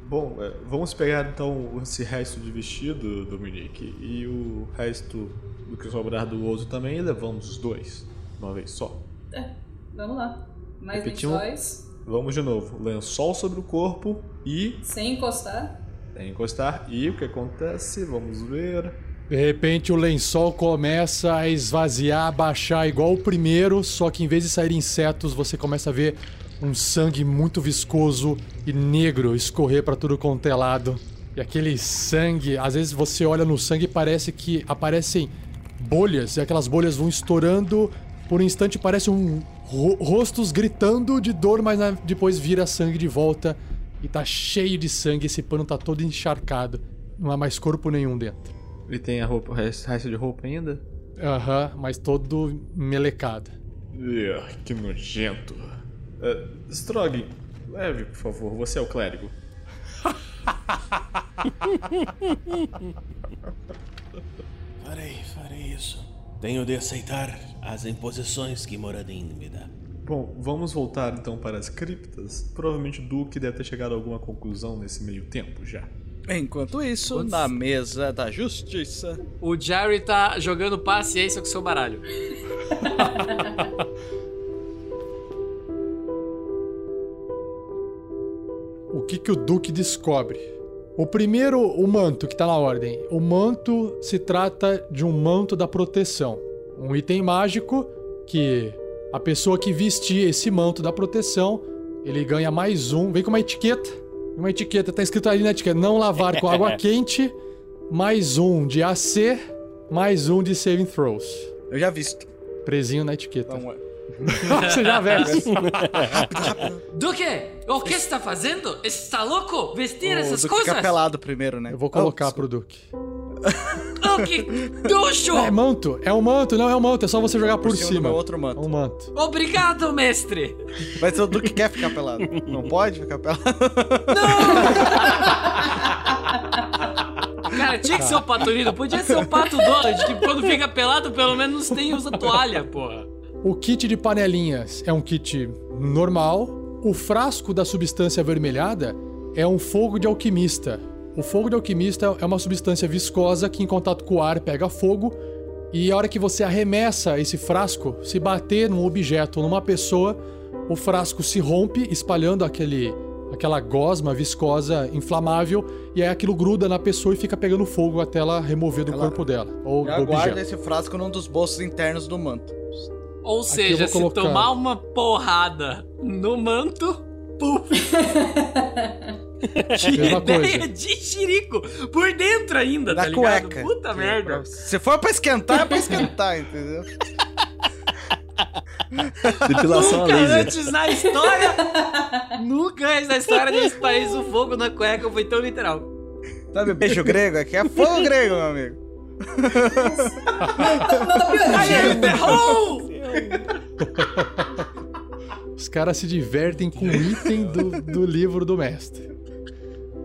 Bom, eh, vamos pegar então esse resto de vestido, Dominique, e o resto do que sobrar do outro também e levamos os dois. de Uma vez só. É, vamos lá. Mais Repetimos? lençóis, Vamos de novo. Lençol sobre o corpo e. sem encostar. Sem encostar. E o que acontece? Vamos ver. De repente o lençol começa a esvaziar, a baixar igual o primeiro, só que em vez de sair insetos, você começa a ver um sangue muito viscoso e negro escorrer para tudo quanto é lado. E aquele sangue, às vezes você olha no sangue e parece que aparecem bolhas, e aquelas bolhas vão estourando, por um instante parece um ro- rostos gritando de dor, mas depois vira sangue de volta e tá cheio de sangue, esse pano tá todo encharcado. Não há mais corpo nenhum dentro. Ele tem a roupa, o resto de roupa ainda? Aham, mas todo melecado. Ih, que nojento. Uh, Strog, leve, por favor. Você é o clérigo. Farei, farei isso. Tenho de aceitar as imposições que Moradin me dá. Bom, vamos voltar então para as criptas. Provavelmente o Duque deve ter chegado a alguma conclusão nesse meio tempo já. Enquanto isso, Quantos- na mesa da justiça. O Jerry tá jogando paciência com seu baralho. O que, que o Duque descobre? O primeiro, o manto, que tá na ordem. O manto se trata de um manto da proteção. Um item mágico que a pessoa que vestir esse manto da proteção, ele ganha mais um. Vem com uma etiqueta. Uma etiqueta, tá escrito ali na etiqueta: não lavar com água quente, mais um de AC, mais um de saving throws. Eu já visto. Presinho na etiqueta. Então, é. Você já veste. Duque, o que está fazendo? Está louco? Vestir o essas Duque coisas? fica pelado primeiro, né? Eu vou colocar pro Duque. Oh, que ducho! É manto, é um manto, não é um manto, é só você jogar por, Por cima cima. outro manto. É um manto. Obrigado, mestre! Mas o Duque quer ficar pelado. Não pode ficar pelado? Cara, tinha que ser o pato lindo, podia ser o pato Donald, que quando fica pelado, pelo menos tem usa toalha, porra. O kit de panelinhas é um kit normal. O frasco da substância avermelhada é um fogo de alquimista. O fogo de alquimista é uma substância viscosa que, em contato com o ar, pega fogo. E a hora que você arremessa esse frasco, se bater num objeto ou numa pessoa, o frasco se rompe, espalhando aquele, aquela gosma viscosa inflamável, e aí aquilo gruda na pessoa e fica pegando fogo até ela remover do Ela- corpo dela. Ou Eu do aguardo objeto. esse frasco num dos bolsos internos do manto. Ou eu seja, se colocar- tomar uma porrada no manto, puf. que Mesma ideia coisa. de xirico por dentro ainda, Da tá ligado? cueca. Puta Que- merda. Se for pra esquentar, é pra esquentar, entendeu? Depilação a Nunca laser. antes na história, nunca antes na história desse país o fogo na cueca foi tão literal. Sabe, beijo grego? Aqui é fogo grego, meu amigo. Nada pior. Ferrou! Os caras se divertem com o item do, do livro do mestre.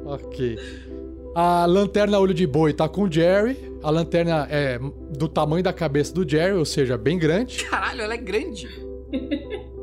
Ok. A lanterna olho de boi tá com o Jerry. A lanterna é do tamanho da cabeça do Jerry, ou seja, bem grande. Caralho, ela é grande.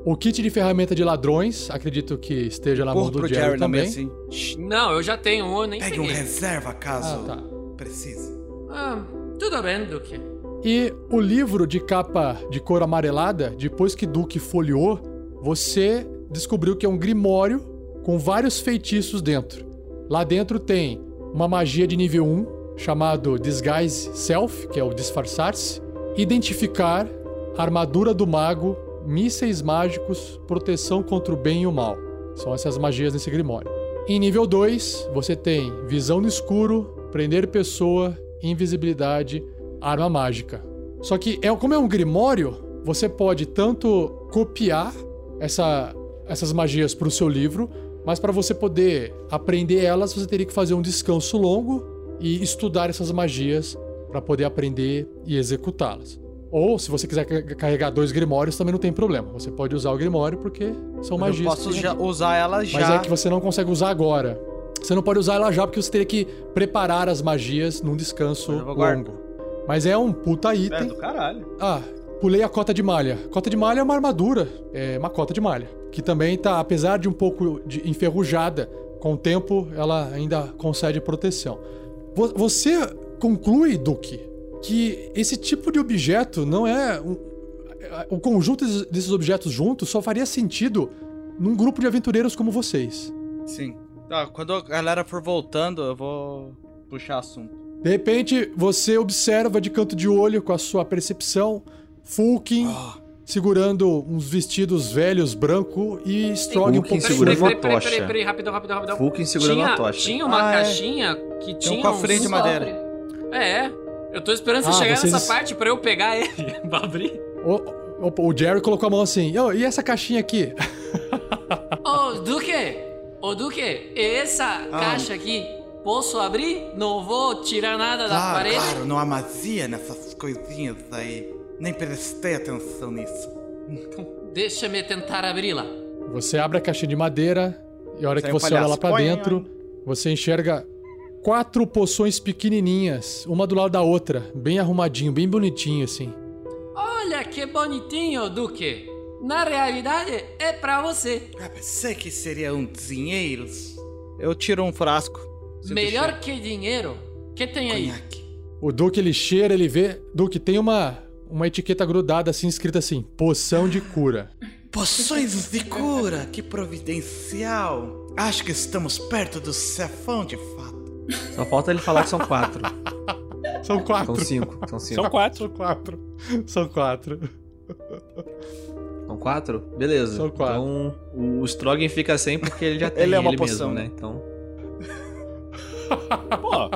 O kit de ferramenta de ladrões, acredito que esteja na mão Corro do Jerry, Jerry também. assim. "Shh, Não, eu já tenho um, eu nem Pegue um peguei. reserva caso Ah, tá. precise. Ah, tudo bem, Duque. E o livro de capa de cor amarelada, depois que Duke folheou, você descobriu que é um grimório com vários feitiços dentro. Lá dentro tem uma magia de nível 1, chamado Disguise Self, que é o disfarçar-se, identificar, armadura do mago, mísseis mágicos, proteção contra o bem e o mal. São essas magias nesse grimório. Em nível 2, você tem visão no escuro, prender pessoa, invisibilidade, arma mágica. Só que é como é um grimório, você pode tanto copiar essa- essas magias para o seu livro, mas para você poder aprender elas, você teria que fazer um descanso longo e estudar essas magias para poder aprender e executá-las. Ou, se você quiser ca- carregar dois grimórios, também não tem problema. Você pode usar o grimório porque são Mas magias. eu posso já usar ela Mas já. é que você não consegue usar agora. Você não pode usar ela já porque você teria que preparar as magias num descanso Mas longo. Mas é um puta É item. do caralho. Ah, pulei a cota de malha. Cota de malha é uma armadura, é uma cota de malha. Que também tá, apesar de um pouco de enferrujada, com o tempo ela ainda concede proteção. Vo- Você conclui, Duque, que esse tipo de objeto não é. um- o conjunto desses- desses objetos juntos só faria sentido num grupo de aventureiros como vocês. Sim. Tá, quando a galera for voltando, eu vou puxar assunto. De repente, você observa de canto de olho com a sua percepção Fulkin Ah. segurando uns vestidos velhos branco e Strog um pouco segurando uma peraí, peraí, tocha. peraí, peraí, rapidão, rapidão, rapidão. Fulkin segurando tinha, uma tocha. Tinha uma Ah, é. caixinha que tinha um cofrinho uns- de madeira. É, eu tô esperando você Ah, chegar vocês- nessa parte pra eu pegar ele pra abrir. O, o- o Jerry colocou a mão assim, "Ô, e essa caixinha aqui? Ô, Duque! Ô, Duque, essa caixa aqui, posso abrir? Não vou tirar nada da Claro, parede? claro, não há magia nessas coisinhas aí. Nem prestei atenção nisso. Deixa-me tentar abri-la. Você abre a caixinha de madeira e a hora Sai que um você olha lá pra dentro, você enxerga quatro poções pequenininhas, uma do lado da outra, bem arrumadinho, bem bonitinho assim. Olha que bonitinho, Duque. Na realidade, é pra você. Ah, pensei que seria um dinheiro. Eu tiro um frasco. Sinto Melhor que dinheiro. que tem aí? O Duque ele cheira, ele vê, Duque tem uma uma etiqueta grudada assim escrita assim: poção de cura. Poções de cura, que providencial. Acho que estamos perto do cefão de fato. Só falta ele falar que são quatro. São quatro. São cinco. São cinco. São quatro. São quatro. São quatro. São quatro? Beleza. São quatro. Então o Strogan fica sem porque ele já tem Ele é uma ele poção, mesmo, né? Então. Pô,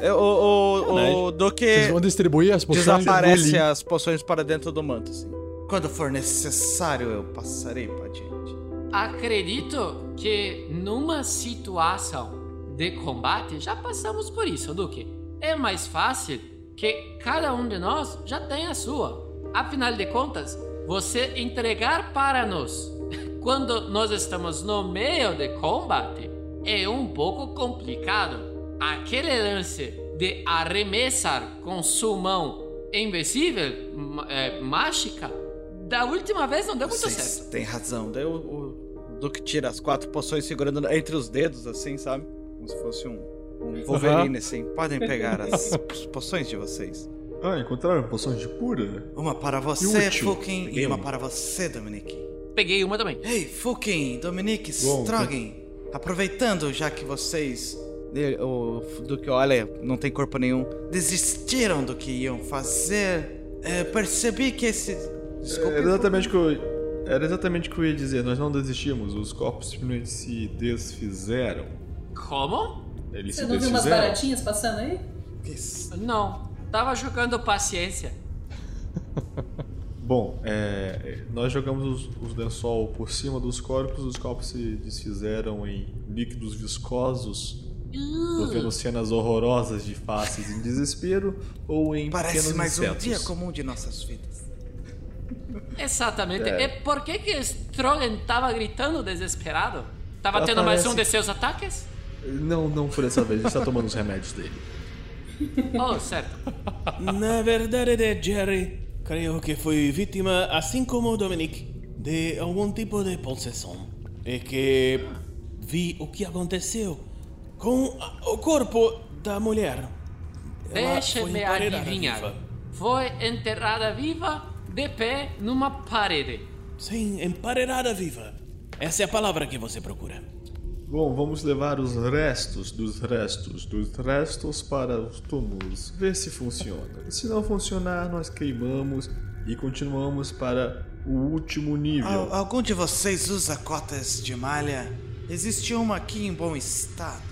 Eu- O, o, o Vocês Duque vão distribuir as poções? desaparece as poções para dentro do manto, assim. Quando for necessário, eu passarei para adiante. Acredito que numa situação de combate já passamos por isso, Duque. É mais fácil que cada um de nós já tenha a sua. Afinal de contas, você entregar para nós quando nós estamos no meio de combate é um pouco complicado. Aquele lance de arremessar com sua mão invisível, ma- é, mágica, Da última vez não deu muito Vocês certo. têm razão. Daí o, o Duque tira as quatro poções segurando entre os dedos, assim, sabe? Como se fosse um, um Wolverine, assim. Podem pegar as poções de vocês. Ah, encontraram poções de cura? Uma para você. Fukin, e uma uma. para você, Dominique. Peguei uma também. Ei, Fukin, Dominique, Bom, Strogan, aproveitando já que vocês, de- o Duque, olha, não tem corpo nenhum, desistiram do que iam fazer, é, percebi que esse... Desculpe, Era exatamente o que eu, era exatamente o que eu ia dizer. Nós não desistimos. Os corpos simplesmente se desfizeram. Como? Eles Você se não viu umas baratinhas passando aí? Não. Tava jogando paciência. Bom, é, nós jogamos os, os lençol por cima dos corpos, os corpos se desfizeram em líquidos viscosos, envolvendo cenas horrorosas de faces em desespero ou em Parece pequenos mais um insetos. dia comum de nossas vidas. Exatamente. É. E por que que Strogan tava gritando desesperado? Tava Ah, tendo mais parece- um de seus ataques? Não, não por dessa vez, ele está tomando os remédios dele. Oh, certo. Na verdade, Jerry, creio que fui vítima, assim como Dominic, de algum tipo de possessão. E que vi o que aconteceu com o corpo da mulher. Deixe-me adivinhar. viva. Foi enterrada viva, de pé, numa parede. Sim, emparedada viva. Essa é a palavra que você procura. Bom, vamos levar os restos dos restos dos restos para os túmulos, ver se funciona. Se não funcionar, nós queimamos e continuamos para o último nível. Al- algum de vocês usa cotas de malha? Existe uma aqui em bom estado.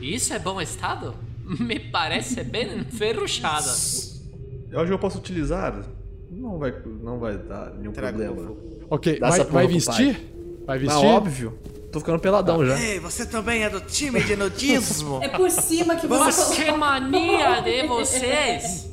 Isso é bom estado? Me parece bem acho que eu posso utilizar. Não vai, não vai dar nenhum Traga problema. Ok, vai, essa vai vestir? Vai vestir? óbvio. Tô ficando peladão já. Ei, você também é do time de nudismo? É por cima que você que mania de vocês!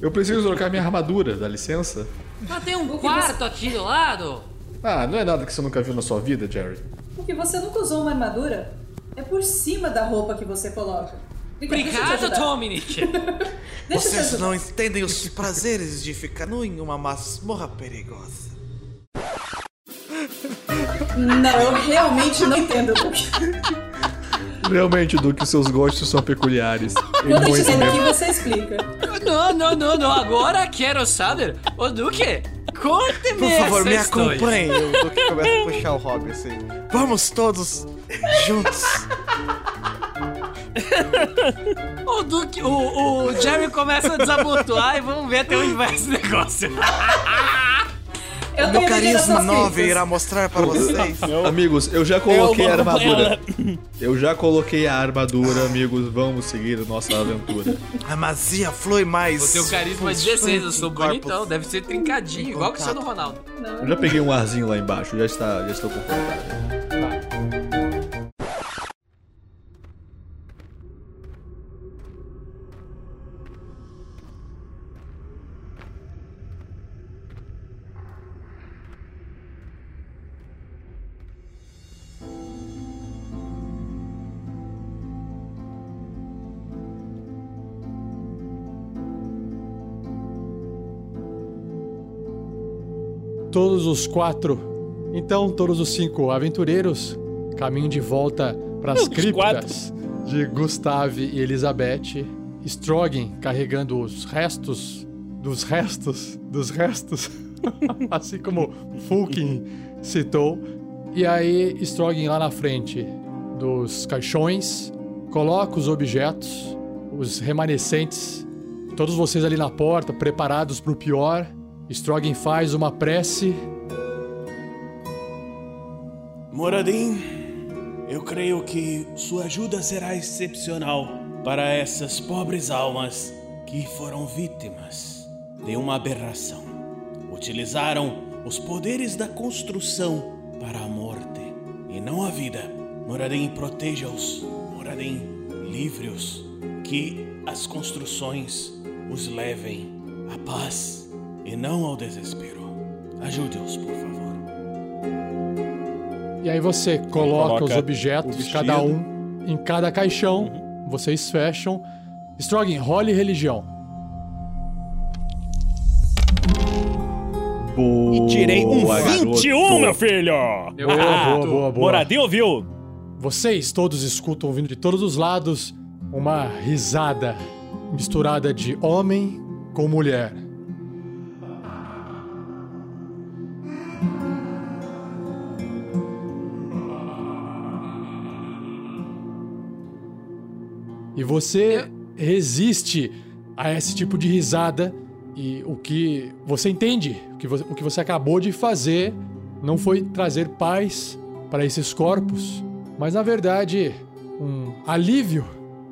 Eu preciso trocar minha armadura, dá licença? Mas tem um quarto aqui do lado. Ah, não é nada que você nunca viu na sua vida, Jerry. Porque você nunca usou uma armadura? É por cima da roupa que você coloca. Obrigado. Dominic. Deixa eu te Vocês não entendem os prazeres de ficar nu em uma masmorra perigosa. Não, eu realmente não entendo. Duque. Realmente, Duque, seus gostos são peculiares. E Quando muito entende aqui, você explica. Não, não, não, não. Agora quero saber. Ô, Duque, conte-me Por favor, me história. acompanhe. O Duque começa a puxar o Rob assim. Vamos todos juntos. O Duque, o, o Jerry começa a desabotoar e vamos ver até onde vai esse negócio. Eu Meu carisma imaginações 9 fixas. irá mostrar para vocês. Amigos, eu já coloquei a Eu vou armadura. Eu já coloquei a armadura, amigos. Vamos seguir a nossa aventura. A magia flui mais. O teu carisma é 16, eu sou bonitão, deve ser trincadinho, igual que o seu do Ronaldo. Eu já peguei um arzinho lá embaixo, já está, já estou confortável. Todos os quatro. Então, todos os cinco aventureiros caminham de volta para as criptas de Gustave e Elizabeth. Strogan carregando os restos dos restos dos restos, assim como Fulkin citou. E aí, Strogan lá na frente dos caixões, coloca os objetos, os remanescentes, todos vocês ali na porta, preparados para o pior. Strogan faz uma prece. Moradin, eu creio que sua ajuda será excepcional para essas pobres almas que foram vítimas de uma aberração. Utilizaram os poderes da construção para a morte e não a vida. Moradin, proteja-os. Moradin, livre-os. Que as construções os levem à paz e não ao desespero. Ajude-os, por favor. E aí você coloca, coloca os objetos, cada um, em cada caixão. Vocês fecham. Strogan, role religião. Boa. Tirei um Boa, 21, garoto. meu filho! Boa, boa, boa, boa. Moradinho ouviu? Vocês todos escutam vindo de todos os lados uma risada misturada de homem com mulher. Você resiste a esse tipo de risada e o que você entende, o que você, o que você acabou de fazer não foi trazer paz para esses corpos, mas na verdade um alívio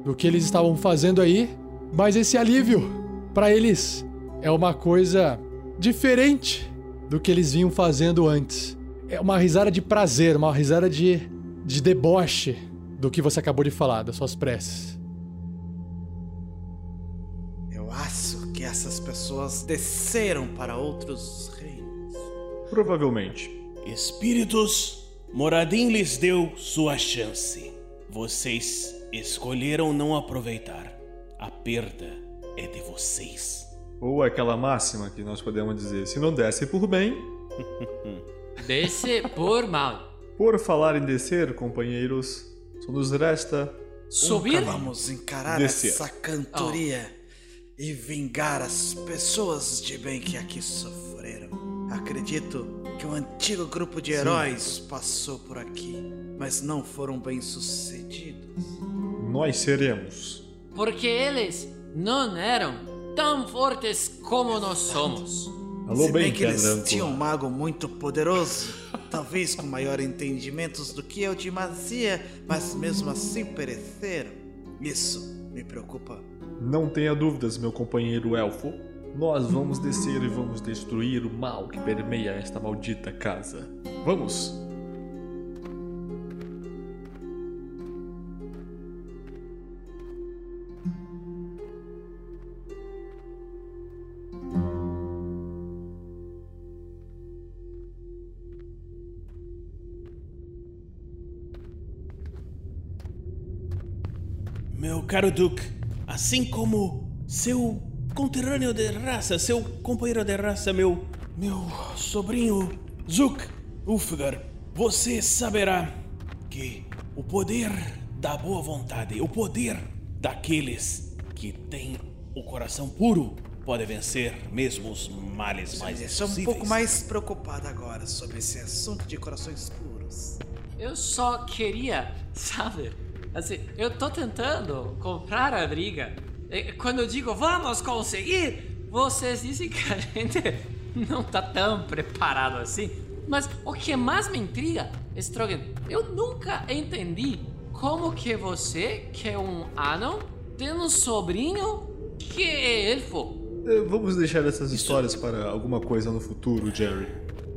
do que eles estavam fazendo aí, mas esse alívio para eles é uma coisa diferente do que eles vinham fazendo antes. É uma risada de prazer, uma risada de, de deboche do que você acabou de falar, das suas preces. Acho que essas pessoas desceram para outros reinos. Provavelmente. Espíritos, Moradin lhes deu sua chance. Vocês escolheram não aproveitar. A perda é de vocês. Ou aquela máxima que nós podemos dizer: se não desce por bem. Desce por mal. Por falar em descer, companheiros, só nos resta Subir? Nunca vamos encarar Descer. essa cantoria e vingar as pessoas de bem que aqui sofreram. Acredito que um antigo grupo de heróis passou por aqui, mas não foram bem sucedidos. nós seremos. Porque eles não eram tão fortes como nós somos. Alô, Se bem, bem que eles Pedranco. tinham um mago muito poderoso, talvez com maior entendimentos do que eu de magia, mas mesmo assim pereceram. Isso me preocupa. Não tenha dúvidas, meu companheiro elfo. Nós vamos descer e vamos destruir o mal que permeia esta maldita casa. Vamos! Meu caro Duke, assim como seu conterrâneo de raça, seu companheiro de raça, meu. meu sobrinho Zuk Ulfgar, você saberá que o poder da boa vontade, o poder daqueles que têm o coração puro, pode vencer mesmo os males mais Eu sou um pouco mais preocupado agora sobre esse assunto de corações puros. Eu só queria, sabe? Assim, eu tô tentando comprar a briga. E Quando eu digo vamos conseguir, vocês dizem que a gente não tá tão preparado assim. Mas o que mais me intriga, Strogan, eu nunca entendi como que você, que é um anão, tem um sobrinho que é elfo. Eh, Vamos deixar essas histórias para alguma coisa no futuro, Jerry.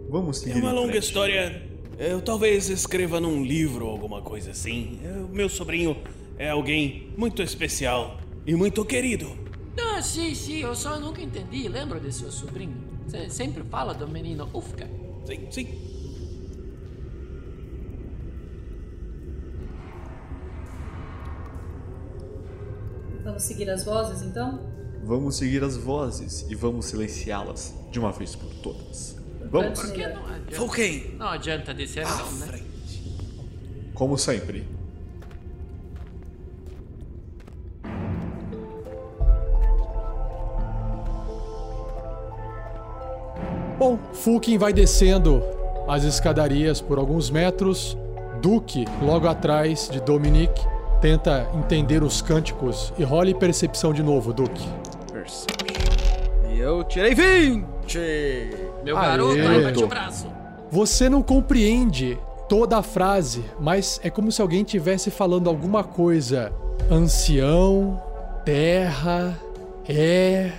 Vamos seguir É uma longa frente. história. Eu talvez escreva num livro ou alguma coisa assim. Eu- meu sobrinho é alguém muito especial e muito querido. Ah, sim, sim, eu só nunca entendi. Lembro de seu sobrinho. Você sempre fala do menino Ufka. Sim, sim. Vamos seguir as vozes então? Vamos seguir as vozes e vamos silenciá-las de uma vez por todas. Vamos, que não adianta? Não adianta descer, à não, né? frente. como sempre. Bom, Fulkin vai descendo as escadarias por alguns metros. Duke, logo atrás de Dominic, tenta entender os cânticos e role percepção de novo, Duke. Perception. E eu tirei 20! Meu Aê. garoto, bate o braço. Você não compreende toda a frase, mas é como se alguém estivesse falando alguma coisa. Ancião, terra, é.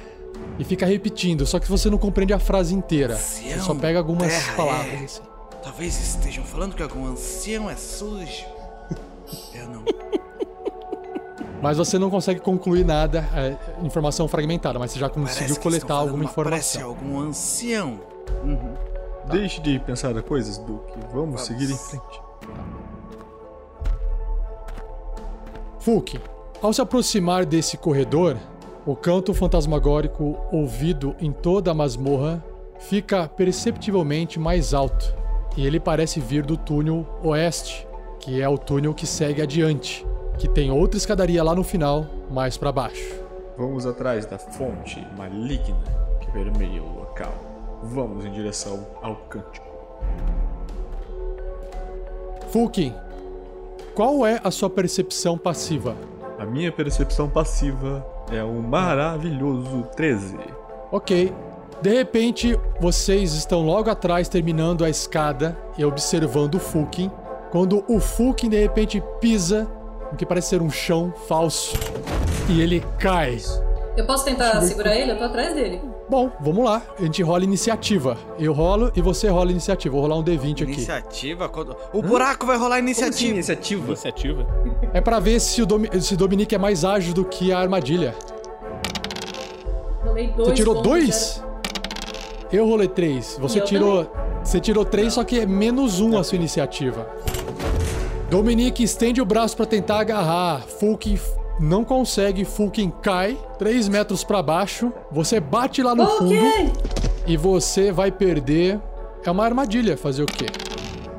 E fica repetindo, só que você não compreende a frase inteira. Você Ancião, só pega algumas terra, palavras é. assim. Talvez estejam falando que algum ancião é sujo. Eu não. Mas você não consegue concluir nada, é, informação fragmentada, mas você já Parece conseguiu coletar alguma uma prece a informação. Algum ancião. Deixe de pensar coisas, Duke. Vamos, seguir em frente. Fulk, ao se aproximar desse corredor, o canto fantasmagórico ouvido em toda a masmorra fica perceptivelmente mais alto e ele parece vir do túnel oeste, que é o túnel que segue adiante, que tem outra escadaria lá no final, mais para baixo. Vamos atrás da fonte maligna que permeia o local. Vamos em direção ao cântico. Fulkin, qual é a sua percepção passiva? A minha percepção passiva é um maravilhoso 13. Ok. De repente, vocês estão logo atrás terminando a escada e observando o Fulkin, quando o Fulkin de repente pisa no que parece ser um chão falso e ele cai. Eu posso tentar segurar ele? Eu tô atrás dele. Bom, vamos lá. A gente rola iniciativa. Eu rolo e você rola iniciativa. Vou rolar um D20 aqui. Iniciativa? Quando- O buraco vai rolar Como iniciativa. assim, iniciativa? Iniciativa. É pra ver se o, Domi se Dominique é mais ágil do que a armadilha. Rolei dois. Você tirou dois? Eu rolei três. Você Eu tirou. Você tirou três, só que é menos um a sua iniciativa. Dominique estende o braço pra tentar agarrar. Fulkin f- não consegue. Fulkin cai três metros pra baixo. Você bate lá no fundo e você vai perder. É uma armadilha. Fazer o quê?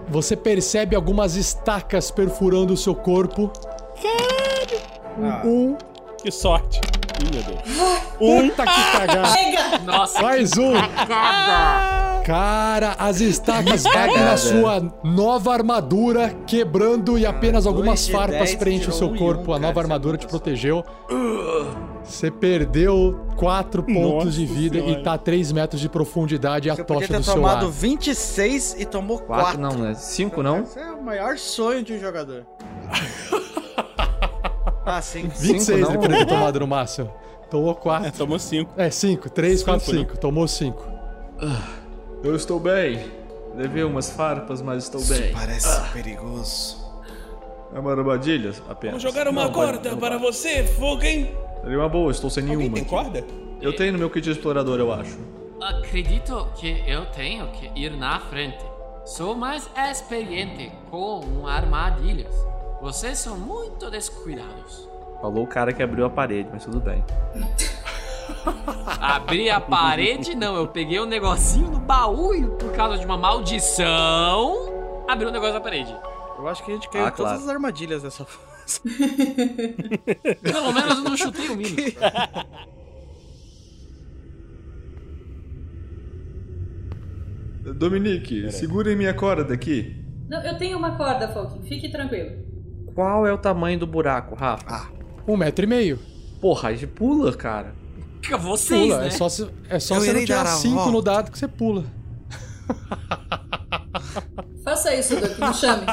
Você percebe algumas estacas perfurando o seu corpo. Um. Que sorte. Ih, meu Deus. Puta que cagada. Nossa, Mais um. Cara, as estacas batem na sua nova armadura, quebrando e apenas algumas de farpas 10 preenchem o seu um corpo. um, A nova armadura te essa protegeu. Você perdeu 4 pontos de Nossa vida Senhora. e tá a 3 metros de profundidade a Você tocha do seu tomado ar. 26 e tomou 4. Quatro não, né? Cinco não? Esse é o maior sonho de um jogador. ah, sim. 26 Cinco não? depois de ter tomado no máximo. Tomou É, 4. tomou cinco. É, 5. 3, 4, Cinco, né? 5. Tomou 5. Eu estou bem. Levei umas farpas, mas estou bem. Parece perigoso. É uma armadilha apenas. Vou jogar uma Não, corda não para vai. você, Fulgen. Seria uma boa, estou sem Alguém nenhuma. tem corda? Eu tenho no meu kit de explorador, eu acho. acredito que eu tenho que ir na frente. Sou mais experiente com armadilhas. Vocês são muito descuidados. Falou o cara que abriu a parede, mas tudo bem. Abri a parede, não. Eu peguei um negocinho no baú e por causa de uma maldição, abri um negócio na parede. Eu acho que a gente caiu Ah, em todas claro. as armadilhas dessa Pelo menos eu não chutei o mínimo. Dominique, segure minha corda aqui. Não, eu tenho uma corda, Falk. Fique tranquilo. Qual é o tamanho do buraco, Rafa? Um metro e meio. Porra, a gente pula, cara. Vocês, Pula. né? É só se, é só Eu você não tirar dar a 5 no dado que você pula. Faça isso, Duque. Me chame.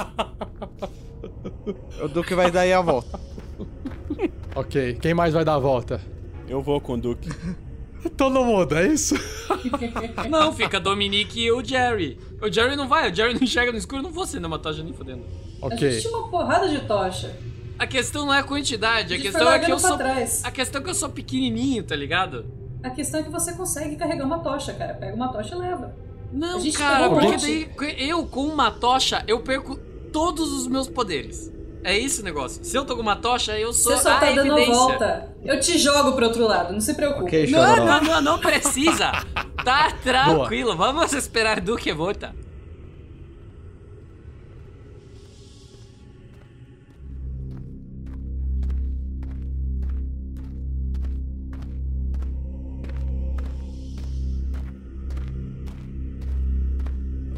O Duque vai dar aí a volta. Ok. Quem mais vai dar a volta? Eu vou com o Duke. Todo mundo, é isso? Não, fica Dominique e o Jerry. O Jerry não vai, o Jerry não enxerga no escuro, não vou ser uma tocha nem fodendo. A gente Ok. tinha uma porrada de tocha. A questão não é a quantidade, a, A questão é que eu sou. pra trás. A questão é que eu sou pequenininho, tá ligado? A questão é que você consegue carregar uma tocha, cara. Pega uma tocha e leva. Não, cara, porque daí eu com uma tocha eu perco todos os meus poderes. É esse o negócio. Se eu tô com uma tocha, eu sou Você só a tá dando a evidência. volta. Eu te jogo pro outro lado, não se preocupe. Ok, Não, não, não, não precisa. Tá tranquilo, vamos esperar Duque volta.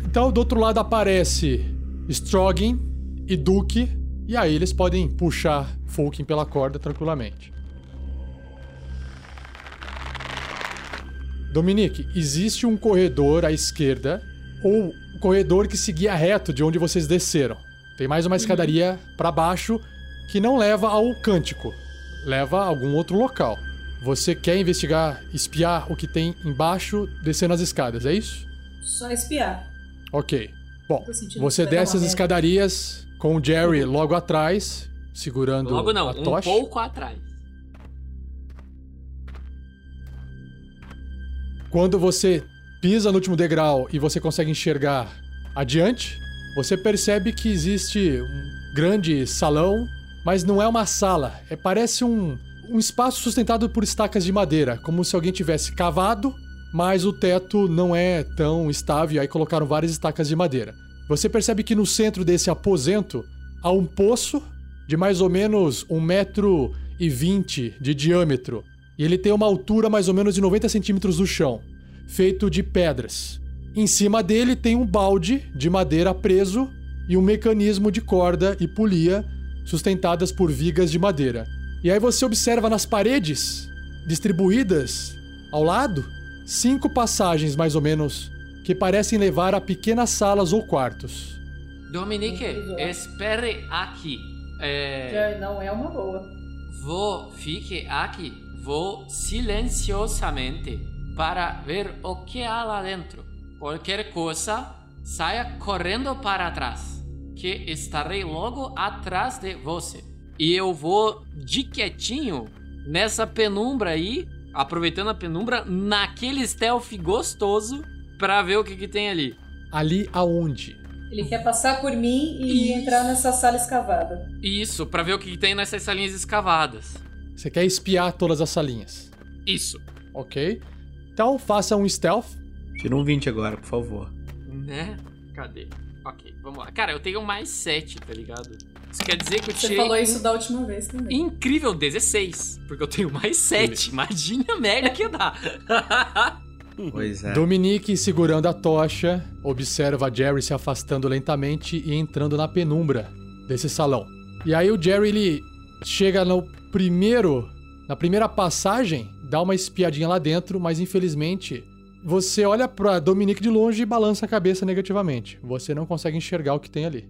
Então, do outro lado aparece Stroggin e Duke, e aí eles podem puxar Fulkin pela corda tranquilamente. Dominique, existe um corredor à esquerda, ou um corredor que seguia reto de onde vocês desceram. Tem mais uma escadaria para baixo que não leva ao cântico, leva a algum outro local. Você quer investigar, espiar o que tem embaixo, descendo as escadas, é isso? Só espiar. Ok. Bom, você desce as escadarias com o Jerry logo atrás, segurando Logo não, a um tocha. pouco atrás. Quando você pisa no último degrau e você consegue enxergar adiante, você percebe que existe um grande salão, mas não é uma sala. É parece um, um espaço sustentado por estacas de madeira, como se alguém tivesse cavado mas o teto não é tão estável, aí colocaram várias estacas de madeira. Você percebe que no centro desse aposento há um poço de mais ou menos um metro e vinte de diâmetro, e ele tem uma altura mais ou menos de 90 centímetros do chão, feito de pedras. Em cima dele tem um balde de madeira preso e um mecanismo de corda e polia sustentadas por vigas de madeira. E aí você observa nas paredes, distribuídas ao lado, cinco passagens mais ou menos, que parecem levar a pequenas salas ou quartos. Dominique, espere aqui. É, Já não é uma boa. vou, fique aqui. Vou silenciosamente para ver o que há lá dentro. Qualquer coisa, saia correndo para trás, que estarei logo atrás de você. E eu vou de quietinho nessa penumbra aí, aproveitando a penumbra, naquele stealth gostoso pra ver o que, que tem ali. Ali aonde? Ele quer passar por mim e Isso. entrar nessa sala escavada. Isso, pra ver o que, que tem nessas salinhas escavadas. Você quer espiar todas as salinhas. Isso. Ok? Então faça um stealth. Tira um 20 agora, por favor. Né? Cadê? Ok, vamos lá. Cara, eu tenho mais 7, tá ligado? Isso quer dizer que eu Você tirei falou um isso da última vez também. incrível 16. Porque eu tenho mais 7. Imagina a merda que dá. Pois é. Dominique, segurando a tocha, observa Jerry se afastando lentamente e entrando na penumbra desse salão. E aí o Jerry ele chega no primeiro, na primeira passagem, dá uma espiadinha lá dentro, mas infelizmente você olha pra Dominique de longe e balança a cabeça negativamente. Você não consegue enxergar o que tem ali.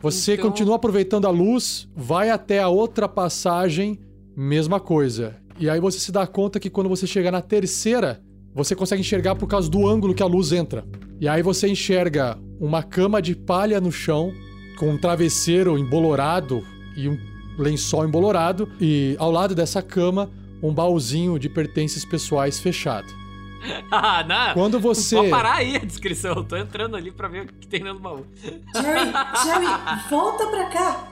Você Então- continua aproveitando a luz, vai até a outra passagem, mesma coisa. E aí você se dá conta que quando você chegar na terceira, você consegue enxergar por causa do ângulo que a luz entra. E aí você enxerga uma cama de palha no chão, com um travesseiro embolorado e um lençol embolorado, e ao lado dessa cama, um baúzinho de pertences pessoais fechado. ah, não. Quando você. Pode parar aí a descrição. Eu tô entrando ali pra ver o que tem dentro do baú. Jerry, Jerry, volta pra cá.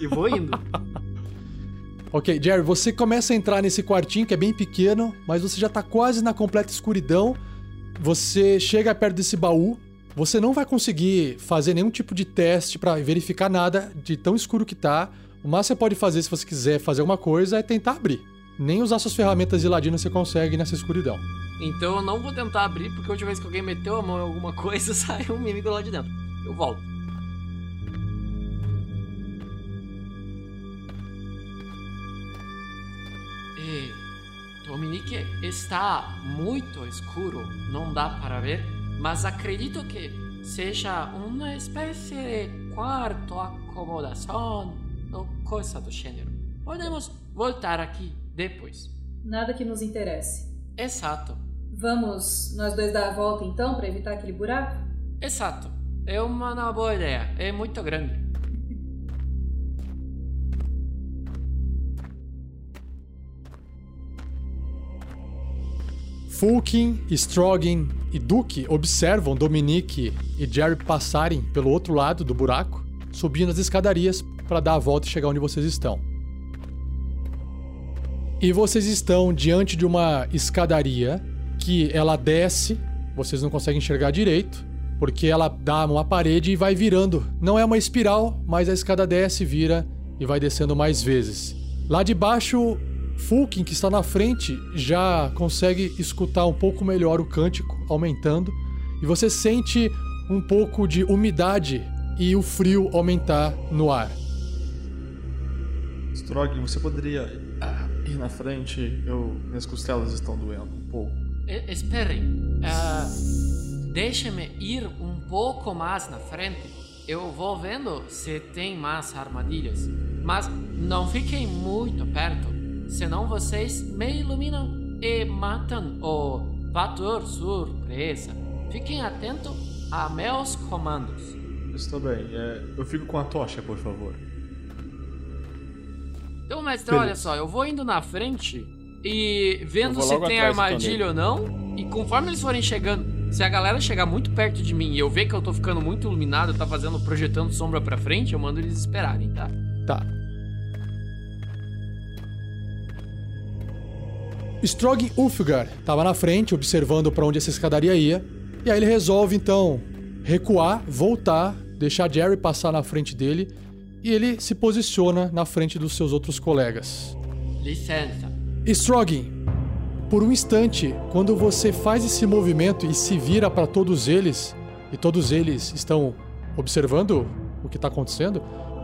E vou indo. Ok, Jerry, você começa a entrar nesse quartinho que é bem pequeno, mas você já tá quase na completa escuridão. Você chega perto desse baú, você não vai conseguir fazer nenhum tipo de teste pra verificar nada de tão escuro que tá. O máximo que você pode fazer se você quiser fazer alguma coisa é tentar abrir. Nem usar suas ferramentas de ladino você consegue nessa escuridão. Então eu não vou tentar abrir, porque a última vez que alguém meteu a mão em alguma coisa, saiu um inimigo lá de dentro. Eu volto. E Dominique está muito escuro, não dá para ver, mas acredito que seja uma espécie de quarto, acomodação ou coisa do gênero. Podemos voltar aqui depois. Nada que nos interesse. Exato. Vamos nós dois dar a volta então pra evitar aquele buraco? Exato. É uma boa ideia. É muito grande. Fulkin, Stroggin e Duke observam Dominique e Jerry passarem pelo outro lado do buraco, subindo as escadarias para dar a volta e chegar onde vocês estão. E vocês estão diante de uma escadaria que ela desce, vocês não conseguem enxergar direito, porque ela dá uma parede e vai virando. Não é uma espiral, mas a escada desce, vira e vai descendo mais vezes. Lá de baixo, Fulkin, que está na frente, já consegue escutar um pouco melhor o cântico, aumentando, e você sente um pouco de umidade e o frio aumentar no ar. Strog, você poderia ah, ir na frente? Eu, minhas costelas estão doendo um pouco. E- esperem. Ah, Deixe-me ir um pouco mais na frente. Eu vou vendo se tem mais armadilhas. Mas não fiquem muito perto, senão vocês me iluminam e matam o fator surpresa. Fiquem atentos a meus comandos. Está bem, é, eu fico com a tocha, por favor. Então, mestre, Beleza. olha só, eu vou indo na frente e vendo se tem então, armadilha ou não. E conforme eles forem chegando, se a galera chegar muito perto de mim e eu ver que eu tô ficando muito iluminado, tá fazendo, projetando sombra pra frente, eu mando eles esperarem, tá? Tá. Strog Ulfgar estava na frente, observando para onde essa escadaria ia. E aí ele resolve então recuar, voltar, deixar Jerry passar na frente dele. E ele se posiciona na frente dos seus outros colegas. Licença. Strogin, por um instante, quando você faz esse movimento e se vira para todos eles, e todos eles estão observando o que está acontecendo,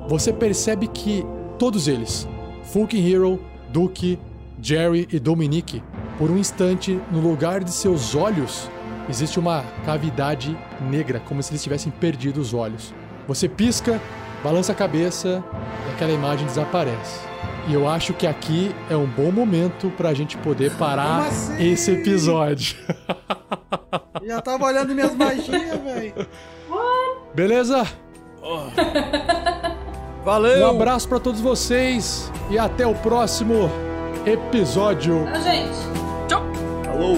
você percebe que todos eles, Fulkin Hero, Duke, Jerry e Dominique, por um instante, no lugar de seus olhos, existe uma cavidade negra, como se eles tivessem perdido os olhos. Você pisca, balança a cabeça e aquela imagem desaparece. E eu acho que aqui é um bom momento pra gente poder parar assim? esse episódio. Já tava olhando minhas magias, velho. Beleza? Valeu! Um abraço pra todos vocês e até o próximo episódio. Ah, gente. Alô?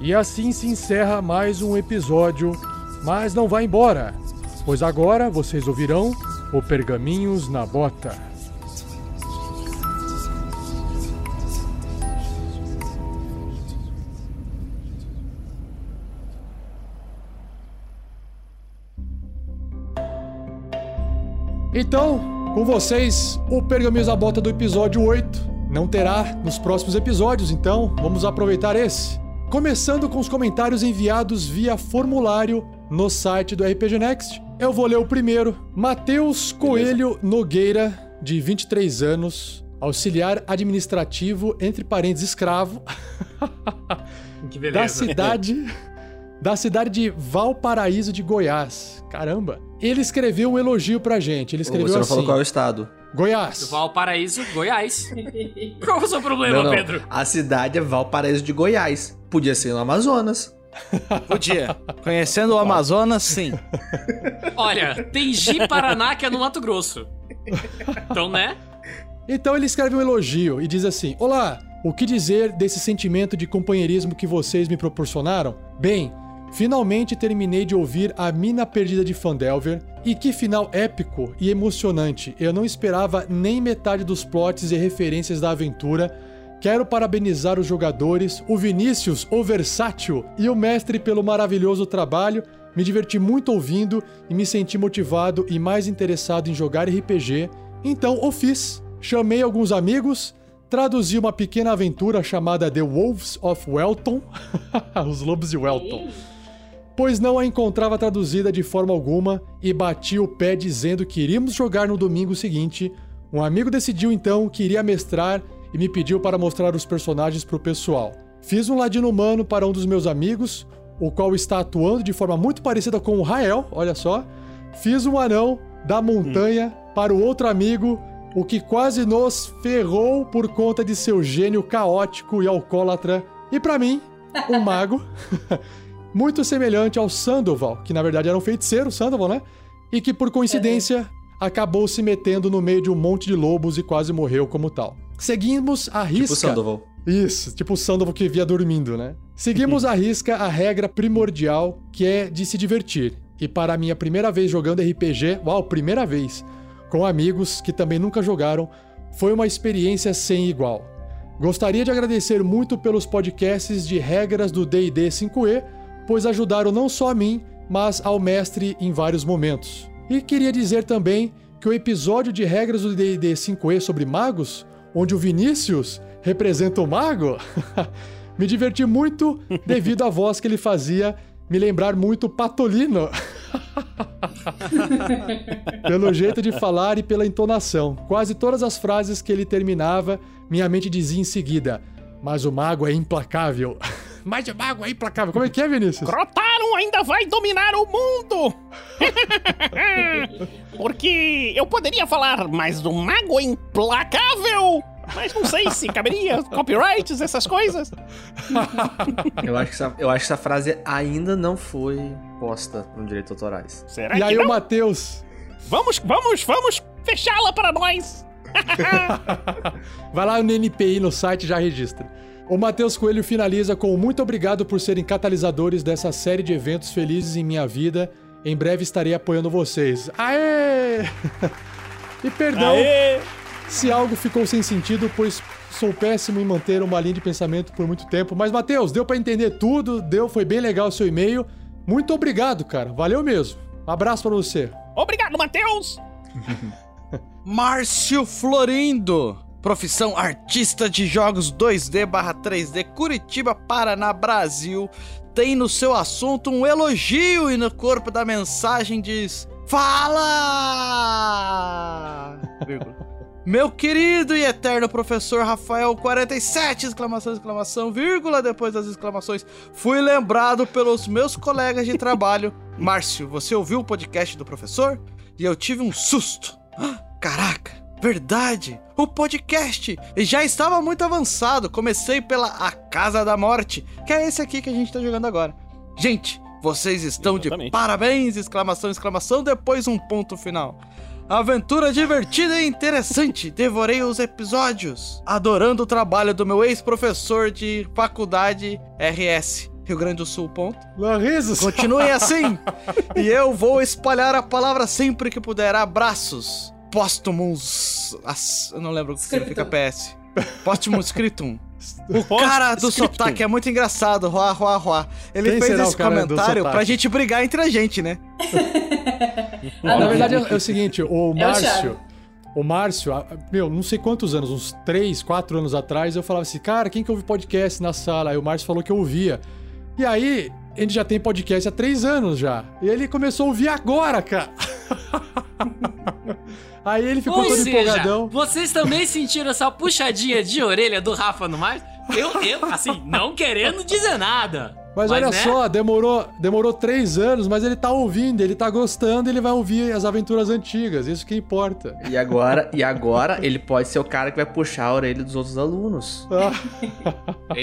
E assim se encerra mais um episódio, mas não vá embora, pois agora vocês ouvirão o Pergaminhos na Bota. Então, com vocês, o Pergaminhos na Bota do episódio 8. Não terá nos próximos episódios, então vamos aproveitar esse. Começando com os comentários enviados via formulário no site do RPG Next. Eu vou ler o primeiro. Matheus Coelho Nogueira, de 23 anos, auxiliar administrativo, entre parênteses, escravo, Que da beleza. cidade da cidade de Valparaíso de Goiás. Caramba. Ele escreveu um elogio pra gente. Ele escreveu Você não assim: falou qual é o estado. Goiás. Valparaíso, Goiás. Qual é o seu problema, Não, não. Pedro? A cidade é Valparaíso de Goiás. Podia ser no Amazonas. Podia. Conhecendo o Amazonas, sim. Olha, tem Ji Paraná que é no Mato Grosso. Então, né? Então ele escreve um elogio e diz assim: Olá, o que dizer desse sentimento de companheirismo que vocês me proporcionaram? Bem, finalmente terminei de ouvir A Mina Perdida de Fandelver e que final épico e emocionante. Eu não esperava nem metade dos plots e referências da aventura. Quero parabenizar os jogadores, o Vinícius, o versátil e o mestre pelo maravilhoso trabalho. Me diverti muito ouvindo e me senti motivado e mais interessado em jogar RPG. Então o fiz. Chamei alguns amigos, traduzi uma pequena aventura chamada The Wolves of Welton, os Lobos de Welton, pois não a encontrava traduzida de forma alguma e bati o pé dizendo que iríamos jogar no domingo seguinte. Um amigo decidiu então que iria mestrar e me pediu para mostrar os personagens para o pessoal. Fiz um ladino humano para um dos meus amigos, o qual está atuando de forma muito parecida com o Rael, olha só. Fiz um anão da montanha para o outro amigo, o que quase nos ferrou por conta de seu gênio caótico e alcoólatra. E para mim, um mago, muito semelhante ao Sandoval, que na verdade era um feiticeiro, Sandoval, né? E que por coincidência acabou se metendo no meio de um monte de lobos e quase morreu como tal. Seguimos a risca. Tipo Sandoval. Isso, tipo o Sandoval que via dormindo, né? Seguimos à risca a regra primordial que é de se divertir. E para a minha primeira vez jogando RPG, uau, primeira vez, com amigos que também nunca jogaram, foi uma experiência sem igual. Gostaria de agradecer muito pelos podcasts de regras do D&D 5e, pois ajudaram não só a mim, mas ao mestre em vários momentos. E queria dizer também que o episódio de regras do D&D 5e sobre magos, onde o Vinícius representa o mago, me diverti muito devido à voz que ele fazia me lembrar muito Patolino. Pelo jeito de falar e pela entonação. Quase todas as frases que ele terminava, minha mente dizia em seguida: Mas o mago é implacável. Mas o mago é implacável. Como é que é, Vinícius? Crotaro ainda vai dominar o mundo! Porque eu poderia falar, mas do mago é implacável! Mas não sei se caberia copyrights, essas coisas. Eu acho, que essa, eu acho que essa frase ainda não foi posta no direito autorais. Será E que aí não? o Matheus Vamos, vamos, vamos fechá-la para nós! vai lá no NPI no site e já registra. O Matheus Coelho finaliza com muito obrigado por serem catalisadores dessa série de eventos felizes em minha vida. Em breve estarei apoiando vocês. Aê! e perdão Aê! se algo ficou sem sentido, pois sou péssimo em manter uma linha de pensamento por muito tempo. Mas, Matheus, deu pra entender tudo, deu, foi bem legal o seu e-mail. Muito obrigado, cara. Valeu mesmo. Abraço pra você. Obrigado, Matheus! Márcio Florindo. Profissão artista de jogos 2D barra 3D Curitiba, Paraná, Brasil. Tem no seu assunto um elogio e no corpo da mensagem diz: Fala! Meu querido e eterno professor Rafael 47, exclamação, exclamação, vírgula, depois das exclamações, fui lembrado pelos meus colegas de trabalho. Márcio, você ouviu o podcast do professor? E eu tive um susto. Caraca, verdade! O podcast! Já estava muito avançado. Comecei pela A Casa da Morte, que é esse aqui que a gente tá jogando agora. Gente, vocês estão Exatamente. de parabéns! Exclamação, exclamação, depois um ponto final. Aventura divertida e interessante. Devorei os episódios. Adorando o trabalho do meu ex-professor de faculdade RS. Rio Grande do Sul, ponto. Larrizos! Continuem assim! e eu vou espalhar a palavra sempre que puder. Abraços! Póstumos. Eu não lembro o que significa PS. Póstumos scriptum. O cara do Post-scriptum. sotaque é muito engraçado, Ruá, Ruá, Ruá. Ele Quem fez esse comentário pra gente brigar entre a gente, né? Ah, Na verdade é, é o seguinte, o É Márcio. Thiago. O Márcio, meu, não sei quantos anos, uns 3, 4 anos atrás, eu falava assim, cara, quem que ouve podcast na sala? Aí o Márcio falou que eu ouvia. E aí, a gente já tem podcast há 3 anos já. E ele começou a ouvir agora, cara. aí ele ficou Ou todo seja, empolgadão. vocês também sentiram essa puxadinha de orelha do Rafa no mais? Eu, eu, assim, não querendo dizer nada. Mas, olha né? só, demorou, demorou três anos, mas ele tá ouvindo, ele tá gostando, ele vai ouvir as aventuras antigas, isso que importa. E agora, e agora ele pode ser o cara que vai puxar a orelha dos outros alunos. Ah,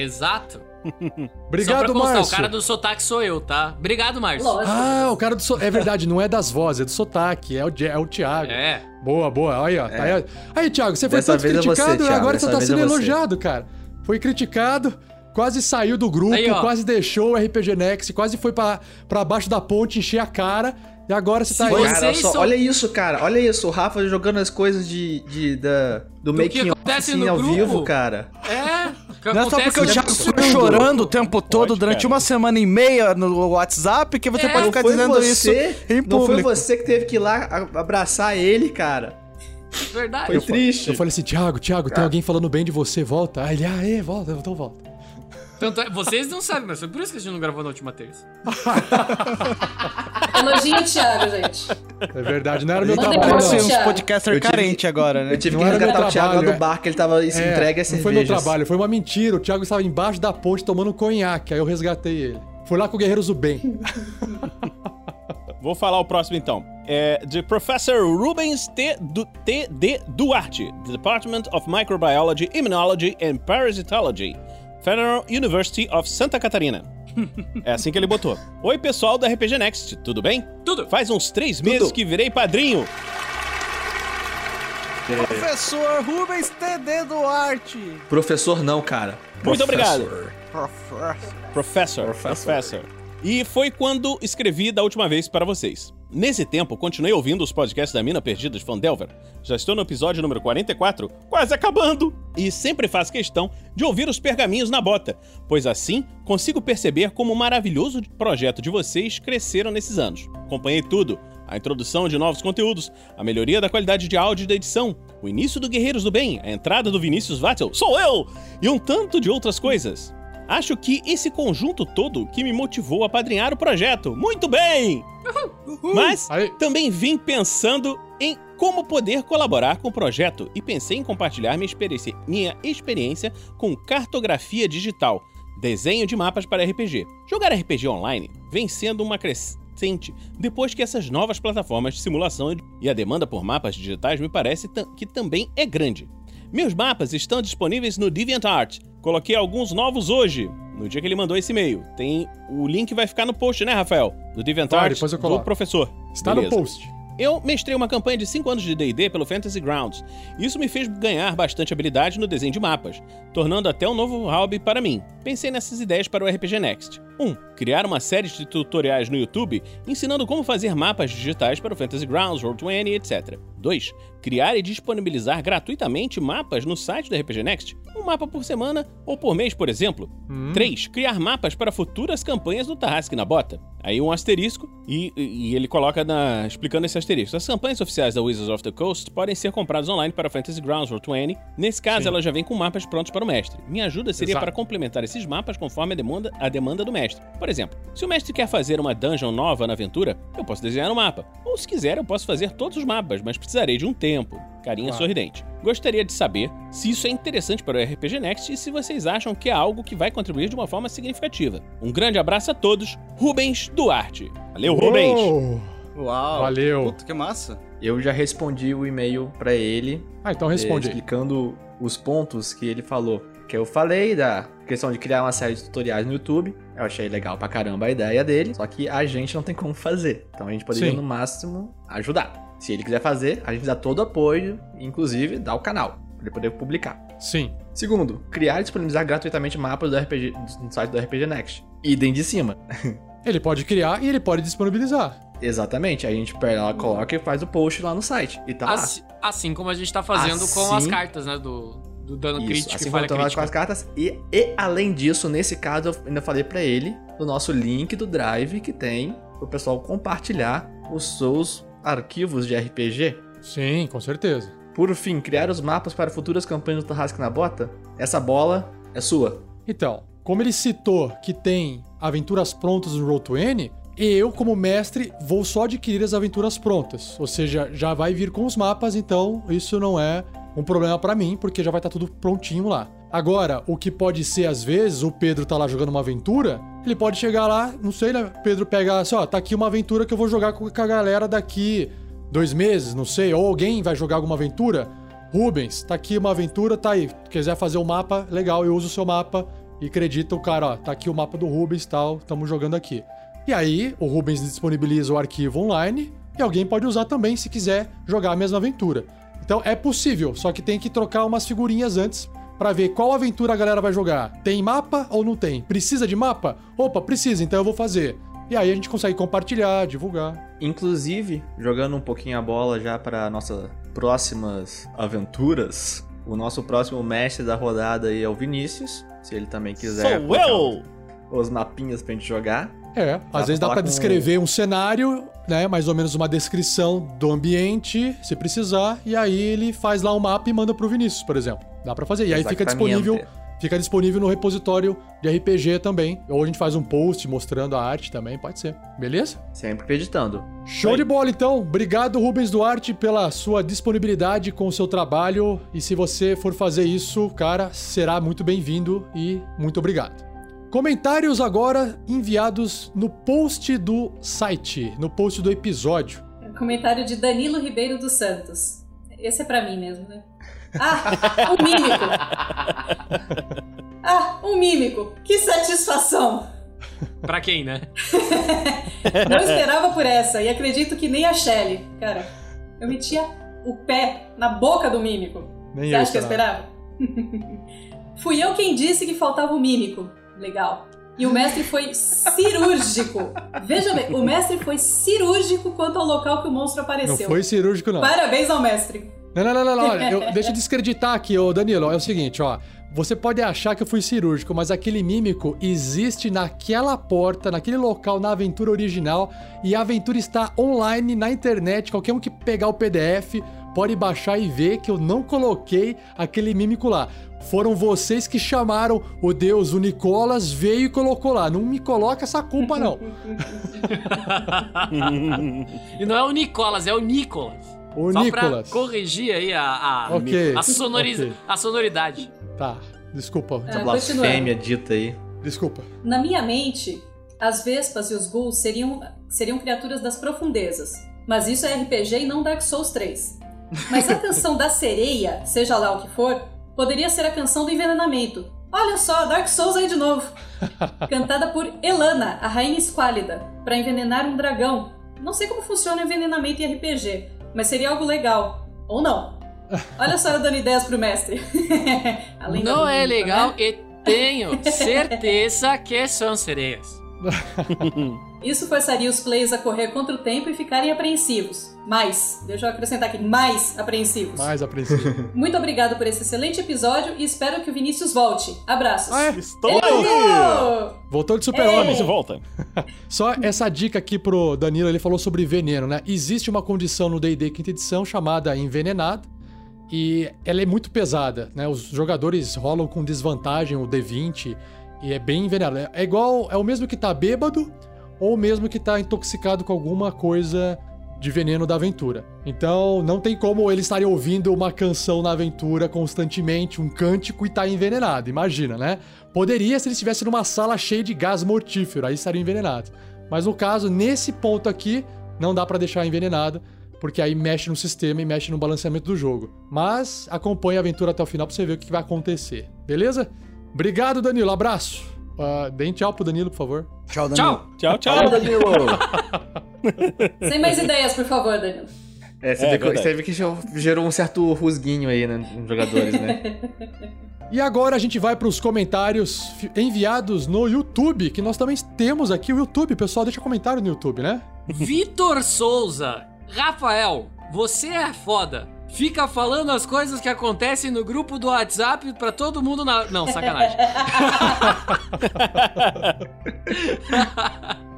Só obrigado, pra constar, Márcio. o cara do sotaque sou eu, tá? Obrigado, Márcio. Lógico. Ah, o cara do so... É verdade, não é das vozes, é do sotaque, é o, é o Thiago. É. Boa, boa. Aí, ó. tá aí, aí, Thiago, você foi Dessa tanto é você, criticado e agora você tá sendo é você. elogiado, cara. Foi criticado, quase saiu do grupo, Aí, quase deixou o RPG Next, quase foi pra baixo da ponte encher a cara. E agora você tá aí. Cara, olha, só, são- olha isso, cara. Olha isso. O Rafa jogando as coisas de, de- da, do, Do making que off acontece assim, no ao grupo. vivo, cara. É. Não é só porque o Thiago ficou chorando o tempo todo Pode, durante cara. uma semana e meia no WhatsApp que você É. pode ficar dizendo você, isso em não foi público. você que teve que ir lá abraçar ele, cara. Verdade. Foi triste. Eu falei assim, Thiago, Thiago, tem alguém falando bem de você, volta. Aí ele, ah, é, volta, então volta. Tanto é- vocês não sabem, mas foi por isso que a gente não gravou na última terça. Elogio Thiago, gente. É verdade, não era meu trabalho, não. você. Parece uns podcaster Eu tive- carente agora, né? Eu tive Não que resgatar o Thiago lá do é. bar, que ele tava se É, entregue a não cervejas. foi meu trabalho, foi uma mentira. O Thiago estava embaixo da ponte tomando conhaque, aí eu resgatei ele. Fui lá com o Guerreiros do Bem. Vou falar o próximo então. É de Professor Rubens T. Du- T. D. Duarte, Department of Microbiology, Immunology and Parasitology, Federal University of Santa Catarina. É assim que ele botou. Oi, pessoal da RPG Next, tudo bem? Tudo. Faz uns três meses que virei padrinho. Professor Rubens TD Duarte. Professor não, cara. Muito obrigado. Professor. Professor, professor. E foi quando escrevi da última vez para vocês. Nesse tempo, continuei ouvindo os podcasts da Mina Perdida de Fandelver. Já estou no episódio número 44, quase acabando. E sempre faço questão de ouvir os pergaminhos na bota, pois assim consigo perceber como o maravilhoso projeto de vocês cresceram nesses anos. Acompanhei tudo. A introdução de novos conteúdos, a melhoria da qualidade de áudio e da edição, o início do Guerreiros do Bem, a entrada do Vinícius Vattel, sou eu! E um tanto de outras coisas. Acho que esse conjunto todo que me motivou a padrinhar o projeto. Muito bem! Mas Aí. também vim pensando em como poder colaborar com o projeto e pensei em compartilhar minha experiência, minha experiência com cartografia digital, desenho de mapas para RPG. Jogar RPG online vem sendo uma crescente depois que essas novas plataformas de simulação e a demanda por mapas digitais me parece que também é grande. Meus mapas estão disponíveis no DeviantArt. Coloquei alguns novos hoje, no dia que ele mandou esse e-mail. Tem o link vai ficar no post, né, Rafael? Do DeviantArt eu do professor. Está Beleza. no post. Eu mestrei uma campanha de 5 anos de D&D pelo Fantasy Grounds. Isso me fez ganhar bastante habilidade no desenho de mapas, tornando até um novo hobby para mim. Pensei nessas ideias para o RPG Next. 1. Um, criar uma série de tutoriais no YouTube ensinando como fazer mapas digitais para o Fantasy Grounds, Roll20, etc. 2. Criar e disponibilizar gratuitamente mapas no site do RPG Next, um mapa por semana ou por mês, por exemplo. 3. Criar mapas para futuras campanhas do Tarrasque na Bota. Aí um asterisco, e, e ele coloca na, explicando esse asterisco. As campanhas oficiais da Wizards of the Coast podem ser compradas online para Fantasy Grounds Roll20. Nesse caso, Sim. ela já vem com mapas prontos para o mestre. Minha ajuda seria Exato. para complementar esses mapas conforme a demanda, a demanda do mestre. Por exemplo, se o mestre quer fazer uma dungeon nova na aventura, eu posso desenhar um mapa. Ou se quiser, eu posso fazer todos os mapas, mas precisarei de um tempo. Carinha Claro. sorridente. Gostaria de saber se isso é interessante para o RPG Next e se vocês acham que é algo que vai contribuir de uma forma significativa. Um grande abraço a todos, Rubens Duarte. Valeu, Rubens! Uou! Uau. Valeu. Puta, que massa. Eu já respondi o e-mail pra ele, Ah, então eh, responde aí. explicando os pontos que ele falou. Que eu falei da questão de criar uma série de tutoriais no YouTube. Eu achei legal pra caramba a ideia dele, só que a gente não tem como fazer. Então a gente poderia, Sim. no máximo, ajudar. Se ele quiser fazer, a gente dá todo o apoio, inclusive dá o canal, pra ele poder publicar. Sim. Segundo, criar e disponibilizar gratuitamente mapas do RPG, no site do RPG Next. Idem de cima. Ele pode criar e ele pode disponibilizar. Exatamente, a gente pega lá, coloca e faz o post lá no site. E tá lá. Assim, assim como a gente tá fazendo com as Assim- cartas, né? Do, do dano Isso, crítico assim e como falha lá com crítica. as cartas. E, e além disso, nesse caso, eu ainda falei pra ele do nosso link do Drive que tem pro pessoal compartilhar os seus arquivos de RPG. Sim, com certeza. Por fim, criar os mapas para futuras campanhas do Tarrasque na Bota. Essa bola é sua. Então, como ele citou que tem aventuras prontas no Roll20, eu, como mestre, vou só adquirir as aventuras prontas. Ou seja, já vai vir com os mapas, então isso não é um problema pra mim, porque já vai estar tudo prontinho lá. Agora, o que pode ser, às vezes, o Pedro tá lá jogando uma aventura, ele pode chegar lá, não sei, né? Pedro pega assim, ó, tá aqui uma aventura que eu vou jogar com a galera daqui dois meses, não sei, ou alguém vai jogar alguma aventura. Rubens, tá aqui uma aventura, tá aí. Quiser fazer o mapa, legal, eu uso o seu mapa e acredita o cara, ó, tá aqui o mapa do Rubens tal, estamos jogando aqui. E aí, o Rubens disponibiliza o arquivo online e alguém pode usar também se quiser jogar a mesma aventura. Então é possível, só que tem que trocar umas figurinhas antes pra ver qual aventura a galera vai jogar. Tem mapa ou não tem? Precisa de mapa? Opa, precisa, então eu vou fazer. E aí a gente consegue compartilhar, divulgar. Inclusive, jogando um pouquinho a bola já para nossas próximas aventuras, o nosso próximo mestre da rodada aí é o Vinícius. Se ele também quiser Sou eu! os mapinhas pra gente jogar. É, às vezes dá com- descrever um cenário, né, mais ou menos uma descrição do ambiente, se precisar, e aí ele faz lá um mapa e manda pro Vinícius, por exemplo. Dá pra fazer. E aí fica disponível, fica disponível no repositório de RPG também. Ou a gente faz um post mostrando a arte também, pode ser. Beleza? Sempre acreditando. Show de bola, então. Obrigado, Rubens Duarte, pela sua disponibilidade com o seu trabalho. E se você for fazer isso, cara, será muito bem-vindo e muito obrigado. Comentários agora enviados no post do site, no post do episódio. Comentário de Danilo Ribeiro dos Santos. Esse é pra mim mesmo, né? Ah, um mímico! Ah, um mímico! Que satisfação! Pra quem, né? Não esperava por essa e acredito que nem a Shelly. Cara, eu metia o pé na boca do mímico. Nem Você eu acha que eu esperava? Fui eu quem disse que faltava o mímico. Legal. E o mestre foi cirúrgico. Veja bem, o mestre foi cirúrgico quanto ao local que o monstro Não apareceu. foi cirúrgico, não. Parabéns ao mestre. Não, não, não, não, não. olha, eu- deixa eu descreditar aqui, ô Danilo. É o seguinte, ó. Você pode achar que eu fui cirúrgico, mas aquele mímico existe naquela porta, naquele local, na aventura original, e a aventura está online na internet. Qualquer um que pegar o PDF pode baixar e ver que eu não coloquei aquele mímico lá. Foram vocês que chamaram o deus, o Nicolas, veio e colocou lá. Não me coloca essa culpa, não. E não é o Nicolas, é o Nicolas. O Só Nicolas. pra corrigir aí a, a, Ok, a, sonoriza- ok. a sonoridade. Tá, desculpa. Essa continuando. blasfêmia dita aí. Desculpa. Na minha mente, as vespas e os ghouls seriam, seriam criaturas das profundezas. Mas isso é RPG e não Dark Souls 3. Mas a canção da sereia, seja lá o que for, poderia ser a canção do envenenamento. Olha só, Dark Souls aí de novo. Cantada por Elana, a rainha esquálida, para envenenar um dragão. Não sei como funciona o envenenamento em RPG, mas seria algo legal. Ou não. Olha só eu dando ideias pro mestre. Não é bonita, legal né? e tenho certeza que são sereias. Isso forçaria os players a correr contra o tempo e ficarem apreensivos. Mais, deixa eu acrescentar aqui, mais apreensivos. Mais apreensivo. Muito obrigado por esse excelente episódio e espero que o Vinícius volte. Abraços. Ah, é? Estou aí! voltou! De super-homem. Volta. Só essa dica aqui pro Danilo, ele falou sobre veneno, né? Existe uma condição no D&D quinta edição chamada envenenado e ela é muito pesada, né? Os jogadores rolam com desvantagem o D20 e é bem envenenado. É- É igual, é o mesmo que tá bêbado ou mesmo que tá intoxicado com alguma coisa de veneno da aventura. Então, não tem como ele estarem ouvindo uma canção na aventura constantemente, um cântico e tá envenenado. Imagina, né? Poderia se ele estivesse numa sala cheia de gás mortífero, aí estaria envenenado. Mas no caso, nesse ponto aqui, não dá pra deixar envenenado, porque aí mexe no sistema e mexe no balanceamento do jogo. Mas acompanhe a aventura até o final pra você ver o que vai acontecer. Beleza? Obrigado, Danilo. Abraço. Uh, deem tchau pro Danilo, por favor. Tchau, Danilo. Tchau! Tchau, tchau. Danilo! Sem mais ideias, por favor, Danilo. É, você, É, vê que, verdade. você vê que gerou- um certo rusguinho aí né, nos jogadores, né? E agora a gente vai para os comentários enviados no YouTube, que nós também temos aqui o YouTube. Pessoal, deixa comentário no YouTube, né? Vitor Souza, Rafael, você é foda. Fica falando as coisas que acontecem no grupo do WhatsApp pra todo mundo na. Não, sacanagem.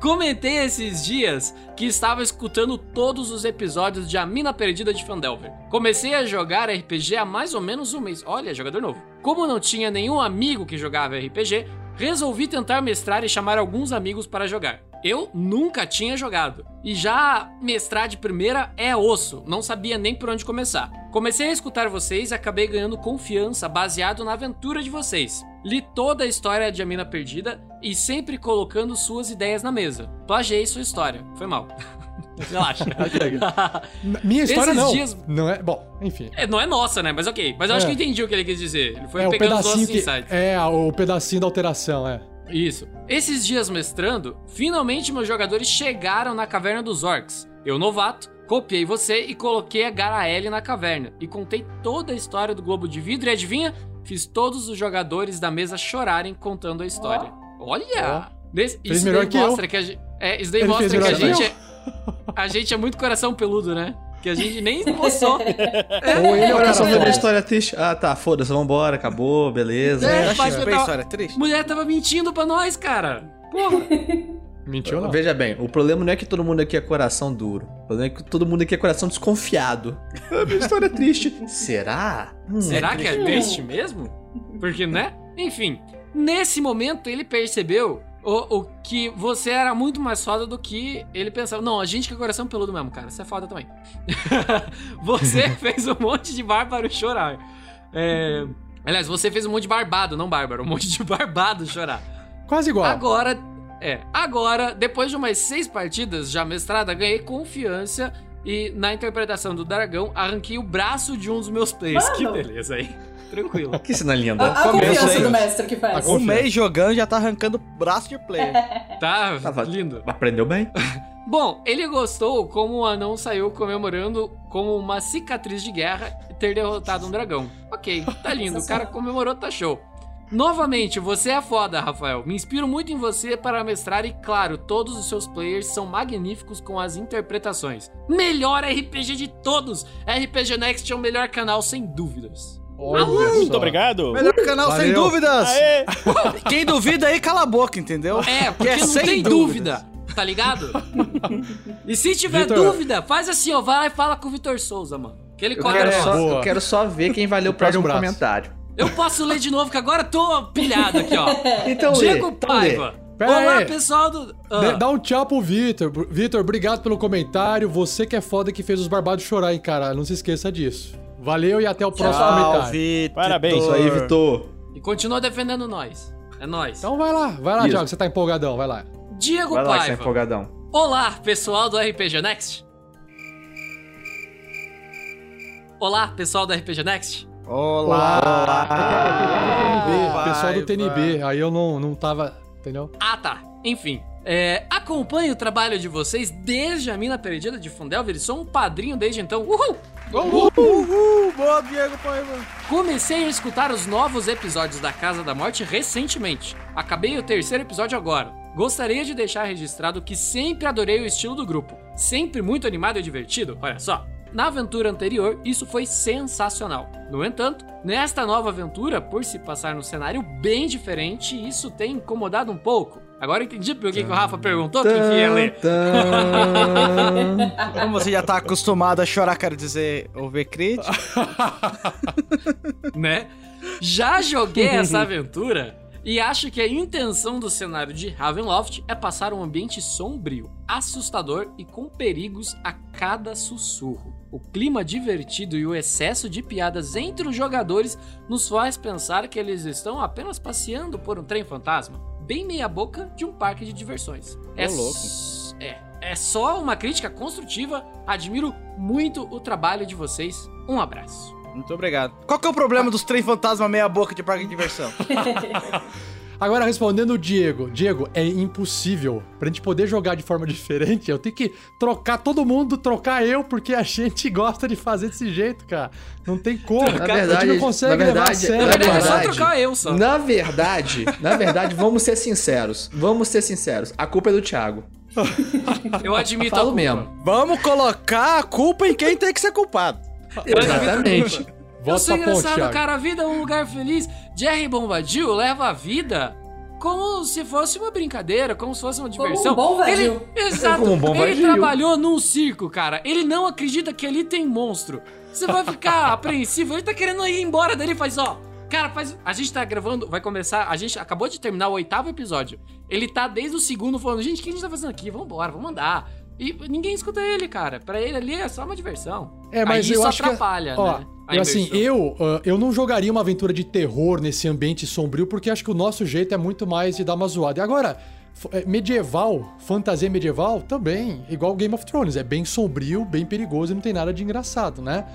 Comentei esses dias que estava escutando todos os episódios de A Mina Perdida de Fandelver. Comecei a jogar RPG há mais ou menos um mês. Olha, jogador novo. Como não tinha nenhum amigo que jogava RPG, resolvi tentar mestrar e chamar alguns amigos para jogar. Eu nunca tinha jogado. E já mestrar de primeira é osso, não sabia nem por onde começar. Comecei a escutar vocês e acabei ganhando confiança baseado na aventura de vocês. Li toda a história de A Mina Perdida e sempre colocando suas ideias na mesa. Plagiei sua história. Foi mal. Relaxa. Minha história Esses não. dias- Não é. Bom, enfim. É, não é nossa, né? Mas ok. Mas eu acho É. que eu entendi o que ele quis dizer. Ele foi é o pegando os pedacinho nossos que. insights. É, o pedacinho da alteração, é. Isso. Esses dias mestrando, finalmente meus jogadores chegaram na caverna dos orcs. Eu, novato, copiei você e coloquei a Garaele na caverna. E contei toda a história do Globo de Vidro e adivinha? Fiz todos os jogadores da mesa chorarem contando a história. Olha! Nesse- Fez isso daí que mostra que a gente. É, isso daí Ele mostra que a que gente. É, a gente é muito coração peludo, né? Que a gente nem esboçou. Ou ele é o Olha só, uma foda. história triste. Ah, tá, foda-se, vambora, acabou, beleza. É, mas eu tava- história triste. Mulher tava mentindo pra nós, cara. Porra. Mentiu não. Veja bem, o problema não é que todo mundo aqui é coração duro. O problema é que todo mundo aqui é coração desconfiado. Ah, minha história é triste. Será? Hum, Será que é triste mesmo? Porque, né? Enfim, nesse momento ele percebeu o, o que você era muito mais foda do que ele pensava. Não, a gente que é coração peludo mesmo, cara. Você é foda também. você fez um monte de bárbaro chorar. É... Aliás, você fez um monte de barbado, não bárbaro. Um monte de barbado chorar. Quase igual. Agora, é, agora, depois de umas seis partidas já mestrada, ganhei confiança e na interpretação do dragão arranquei o braço de um dos meus players. Mano. Que beleza aí. Tranquilo. Que cena A, linda. a confiança do mestre que faz. Um mês jogando já tá arrancando braço de player. Tá Tava- lindo. Aprendeu bem? Bom, ele gostou como o anão saiu comemorando como uma cicatriz de guerra ter derrotado um dragão. Ok, tá lindo. O cara comemorou, tá show. Novamente, você é foda, Rafael. Me inspiro muito em você para mestrar e, claro, todos os seus players são magníficos com as interpretações. Melhor RPG de todos! RPG Next é o melhor canal, sem dúvidas. Olha Muito só. obrigado. Melhor canal, sem Valeu. dúvidas. Aê. Quem duvida aí, cala a boca, entendeu? É, porque é não sem tem dúvidas. dúvida, tá ligado? e se tiver Vitor- dúvida, faz assim, ó, vai lá e fala com o Vitor Souza, mano. Que ele Eu corre quero, só, eu quero só ver quem vai ler o um próximo braço. comentário. Eu posso ler de novo, que agora eu tô pilhado aqui, ó. Então Diego então lê. Paiva. Pera Olá, aí. pessoal do. Ah, Dá um tchau pro Vitor. Vitor, obrigado pelo comentário. Você que é foda que fez os barbados chorar, hein, cara. Não se esqueça disso. Valeu e até o próximo Tchau, comentário. Vitor. Parabéns. Isso aí, Vitor. E continua defendendo nós. É nós. Então vai lá, vai lá, Isso. Thiago. Você tá empolgadão, vai lá. Diego Vai lá que você é Paiva. empolgadão. Olá, pessoal do RPG Next. Olá, pessoal do RPG Next. Olá. TNB, vai, pessoal do TNB. vai. Aí eu não, não tava. Entendeu? Ah, tá. Enfim, É, acompanho o trabalho de vocês desde a Mina Perdida de Fundelver e sou um padrinho desde então. Uhul! Uhul, uhul, boa, Diego Paiva. Comecei a escutar os novos episódios da Casa da Morte recentemente. Acabei o terceiro episódio agora. Gostaria de deixar registrado que sempre adorei o estilo do grupo. Sempre muito animado e divertido, olha só. Na aventura anterior, isso foi sensacional. No entanto, nesta nova aventura, por se passar num cenário bem diferente, isso tem incomodado um pouco. Agora entendi por que, que o Rafa perguntou quem que ia ler. Como você já tá acostumado a chorar, quero dizer, ouvir crítica. né? Já joguei essa aventura e acho que a intenção do cenário de Ravenloft é passar um ambiente sombrio, assustador e com perigos a cada sussurro. O clima divertido e o excesso de piadas entre os jogadores nos faz pensar que eles estão apenas passeando por um trem fantasma, bem meia boca de um parque de diversões. é louco. s- É, é só uma crítica construtiva. Admiro muito o trabalho de vocês. Um abraço. Muito obrigado. Qual que é o problema dos trem fantasma meia boca de parque de diversão? Agora, respondendo o Diego. Diego, é impossível. Pra gente poder jogar de forma diferente, eu tenho que trocar todo mundo, trocar eu, porque a gente gosta de fazer desse jeito, cara. Não tem como. Na a gente verdade, não consegue na levar a verdade, sério, na verdade, é só verdade- trocar eu só. Na verdade, na verdade, vamos ser sinceros. Vamos ser sinceros. A culpa é do Thiago. Eu admito a Falo culpa. mesmo. Vamos colocar a culpa em quem tem que ser culpado. Exatamente. Eu Volta sou ponte, engraçado, cara. A vida é um lugar feliz. Jerry Bombadil leva a vida como se fosse uma brincadeira, como se fosse uma diversão. um bom ele, exato. Como um bom ele trabalhou num circo, cara. Ele não acredita que ali tem monstro. Você vai ficar apreensivo. Ele tá querendo ir embora dele e faz, ó. Cara, faz. A gente tá gravando, vai começar. A gente acabou de terminar o oitavo episódio. Ele tá desde o segundo falando, gente, o que a gente tá fazendo aqui? Vambora, vamos andar. E ninguém escuta ele, cara. Pra ele ali é só uma diversão. É, mas Aí eu isso acho atrapalha, que, ó, né? eu, assim, eu, ah, eu não jogaria uma aventura de terror nesse ambiente sombrio, porque acho que o nosso jeito é muito mais de dar uma zoada. E agora, é, medieval, fantasia medieval, também, igual Game of Thrones, é bem sombrio, bem perigoso e não tem nada de engraçado, né?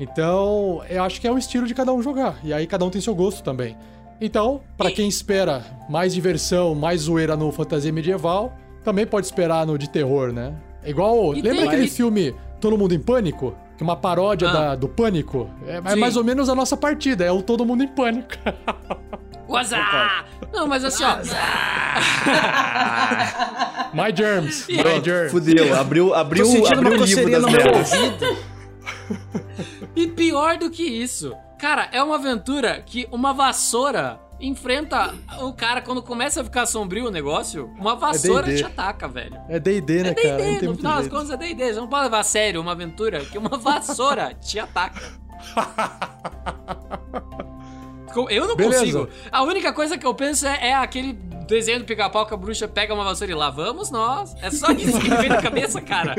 Então, eu acho que é o estilo de cada um jogar. E aí cada um tem seu gosto também. Então, pra quem espera mais diversão, mais zoeira no fantasia medieval, também pode esperar no de terror, né? É Igual, E lembra tem- aquele filme Todo Mundo em Pânico? Que é uma paródia Ah. da- do Pânico. É, é mais ou menos a nossa partida, é o Todo Mundo em Pânico. Wazá! Não, mas assim, ó. My Germs, My Germs. Fudeu, abriu, abriu, Tô abriu uma o livro das no meu merdas. ouvido. E pior do que isso, cara, é uma aventura que uma vassoura enfrenta o cara quando começa a ficar sombrio o negócio. Uma vassoura D&D. te ataca, velho. É D&D, né, É cara? D&D, tem no muito final das contas é D&D. Você não pode levar a sério uma aventura que uma vassoura te ataca. Eu não Beleza. consigo. A única coisa que eu penso é, é aquele desenho do pica-pau que a bruxa pega uma vassoura e lá vamos nós. É só isso que me vem na cabeça, cara.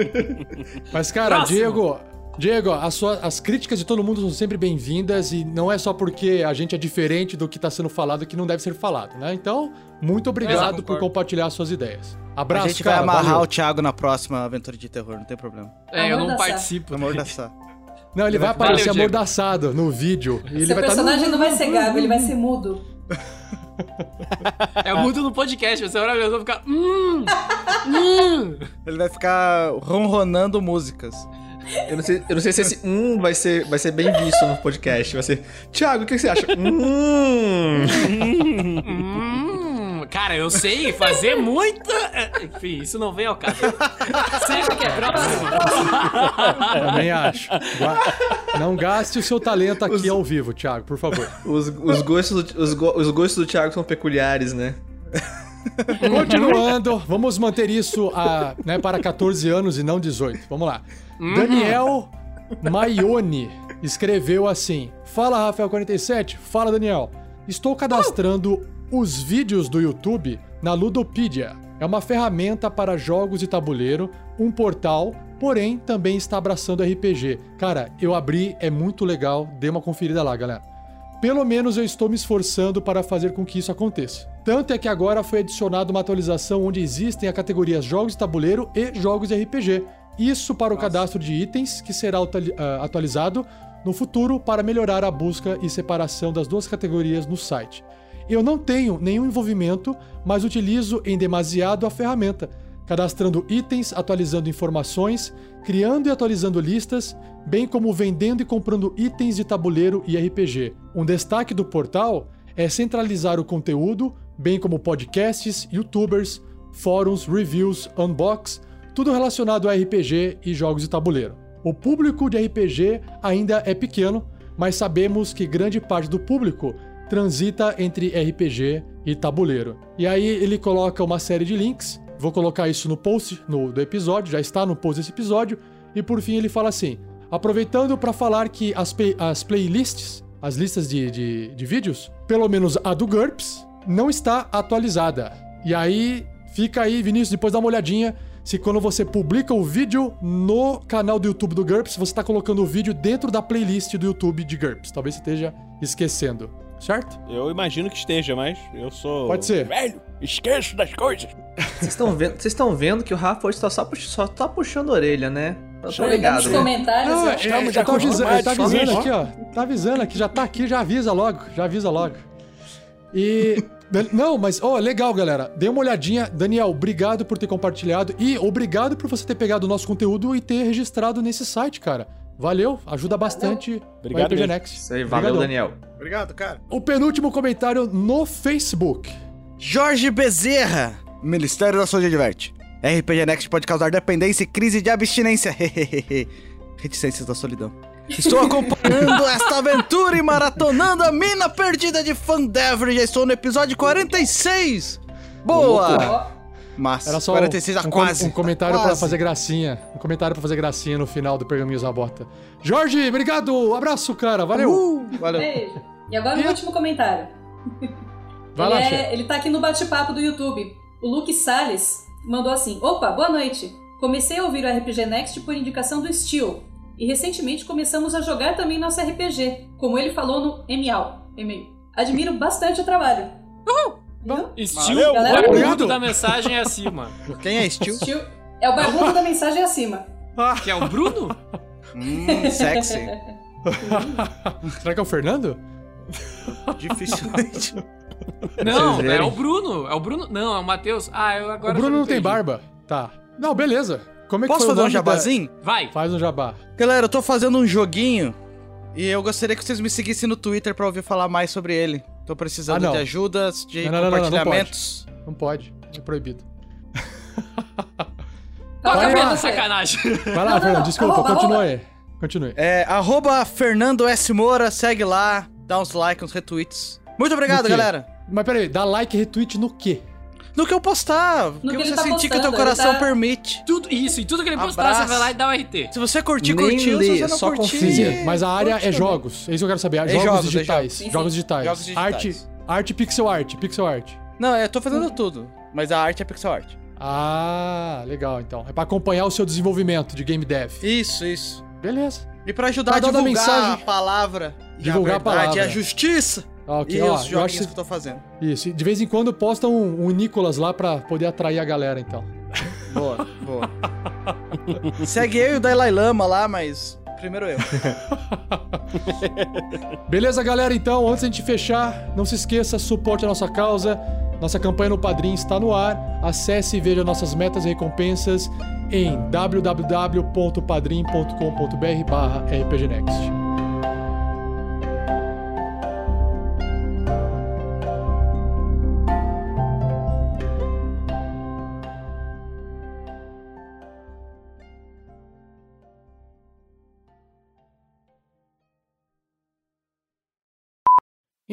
Mas, cara, Próximo. Diego, Diego, as, sua- as críticas de todo mundo são sempre bem-vindas e não é só porque a gente é diferente do que tá sendo falado que não deve ser falado, né? Então, muito obrigado Exato, por compartilhar suas ideias. A Abraço, gente cara. vai amarrar valeu. o Thiago na próxima aventura de terror, não tem problema. É, eu não participo. Amordaçar. Não, ele vai Valeu, aparecer Diego. amordaçado no vídeo. E ele Seu vai estar personagem não vai ser gago, ele vai ser mudo. É muito no podcast, você vai vai ficar. Hum, hum. Ele vai ficar ronronando músicas. Eu não sei, eu não sei se esse hum vai ser, vai ser bem visto no podcast. Vai ser, Thiago, o que você acha? Hum. Hum, cara, eu sei fazer muita. é, Enfim, isso não vem ao caso. Sempre que é próximo. Também acho. Gua- Não gaste o seu talento aqui ao vivo, Thiago, por favor. Os, os, gostos do, os, go- os gostos do Thiago são peculiares, né? Continuando, vamos manter isso a, né, para 14 anos e não 18. Vamos lá. Daniel Maione escreveu assim: Fala, Rafael47. Fala, Daniel. Estou cadastrando os vídeos do YouTube na Ludopedia. É uma ferramenta para jogos de tabuleiro, um portal, porém também está abraçando RPG. Cara, eu abri, é muito legal. Dê uma conferida lá, galera. Pelo menos eu estou me esforçando para fazer com que isso aconteça. Tanto é que agora foi adicionada uma atualização onde existem a categorias jogos de tabuleiro e jogos de RPG. Isso para o cadastro de itens, que será ah, atualizado no futuro para melhorar a busca e separação das duas categorias no site. eu não tenho nenhum envolvimento, mas utilizo em demasiado a ferramenta, cadastrando itens, atualizando informações, criando e atualizando listas, bem como vendendo e comprando itens de tabuleiro e RPG. Um destaque do portal é centralizar o conteúdo, bem como podcasts, youtubers, fóruns, reviews, unbox, tudo relacionado a RPG e jogos de tabuleiro. O público de RPG ainda é pequeno, mas sabemos que grande parte do público transita entre RPG e tabuleiro. E aí ele coloca uma série de links, vou colocar isso no post no, do episódio, já está no post desse episódio, e por fim ele fala assim: aproveitando para falar que as, as playlists, as listas de, de, de vídeos, pelo menos a do GURPS, não está atualizada. E aí fica aí, Vinícius, depois dá uma olhadinha se quando você publica o vídeo no canal do YouTube do GURPS, você está colocando o vídeo dentro da playlist do YouTube de GURPS. Talvez você esteja esquecendo, certo? Eu imagino que esteja, mas eu sou. Pode ser. Velho, esqueço das coisas. Vocês estão vendo, vocês estão vendo que o Rafa hoje tá só, pux- só tá puxando a orelha, né? Eu tô Nos ligado. né? comentários, Não, é, é, tá avisando, tá avisando aqui, ó. Tá avisando aqui, já tá aqui, já avisa logo, já avisa logo. E. Não, mas, ó, legal, galera. Dê uma olhadinha. Daniel, obrigado por ter compartilhado e obrigado por você ter pegado o nosso conteúdo e ter registrado nesse site, cara. Valeu, ajuda bastante Obrigado. Isso aí, valeu, Obrigadão. Daniel. Obrigado, cara. O penúltimo comentário no Facebook. Jorge Bezerra, Ministério da Saúde adverte. RPG Next pode causar dependência e crise de abstinência. Reticências da solidão. Estou acompanhando esta aventura e maratonando a mina perdida de Fandever. Já estou no episódio 46. Boa! Mas Era só 46 a um, quase. um comentário quase. pra fazer gracinha. Um comentário pra fazer gracinha no final do Pergaminhos à Bota. Jorge, obrigado. Abraço, cara. Valeu. Uh, valeu. Beijo. E agora o último comentário. Vai ele, lá, é- ele tá aqui no bate-papo do YouTube. O Luke Salles mandou assim: Opa, boa noite. Comecei a ouvir o RPG Next por indicação do Steel. E recentemente começamos a jogar também nosso RPG, como ele falou no MAU. e-mail. Admiro bastante o trabalho. Viu? Estilo Valeu, galera. barbudo da mensagem é acima. Quem é Steel? Steel é o barbudo da mensagem acima. Que é o Bruno? hum, sexy. Será que é o Fernando? Dificilmente. Não, é o Bruno. É o Bruno. Não, é o Matheus. Ah, eu agora. o Bruno não tem barba. Tá. Não, beleza. Como é que Posso fazer um nome da- jabazinho? Vai. Faz um jabá. Galera, eu tô fazendo um joguinho e eu gostaria que vocês me seguissem no Twitter pra ouvir falar mais sobre ele. Tô precisando Ah, de ajudas, de Não, não, não, não, não compartilhamentos. Não pode. É proibido. Lá. nome você? Sacanagem. Vai lá, Fernando. Desculpa, Arroba, continue arroba. aí. Continue. É, arroba Fernando S. Moura, segue lá, dá uns likes, uns retweets. Muito obrigado, galera. Mas peraí, dá like e retweet no quê? No que eu postar, no que que você tá sentir que o teu postando, coração tá- permite. Tudo isso, e tudo que ele postar, Abraço. você vai lá e dá o RT. Se você curtir, Nem curtiu. lê, se você não só curtir... confia. Mas a área é jogos. É isso que eu quero saber. É jogos, jogos, é digitais. sim. Jogos digitais. Jogos digitais. Arte, arte pixel art. Pixel art. Não, eu tô fazendo tudo, mas a arte é pixel art. Ah, legal então. É pra acompanhar o seu desenvolvimento de game dev. Isso, isso. Beleza. E pra ajudar Pra a divulgar mensagem- a palavra, Divulgar a a verdade, palavra. e a justiça, Ok, e ó, os eu joguinhos acho que eu tô fazendo. Isso, de vez em quando posta um, um Nicolas lá pra poder atrair a galera, então. Boa, boa. Segue eu e o Dalai Lama lá, mas primeiro eu. Beleza, galera? Então, antes da gente fechar, não se esqueça, suporte a nossa causa. Nossa campanha no Padrim está no ar. Acesse e veja nossas metas e recompensas em www.padrim.com.br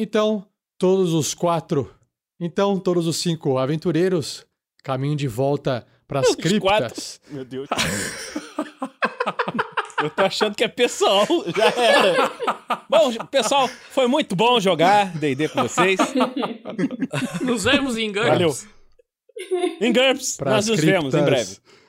Então, todos os quatro. Então, todos os cinco aventureiros caminham de volta para as Os quatro. criptas. Meu Deus. Eu tô achando que é pessoal, já era. Bom, pessoal, foi muito bom jogar D&D com vocês. Nos vemos em GURPS. Valeu. Em GURPS, nós nos vemos em criptas. breve.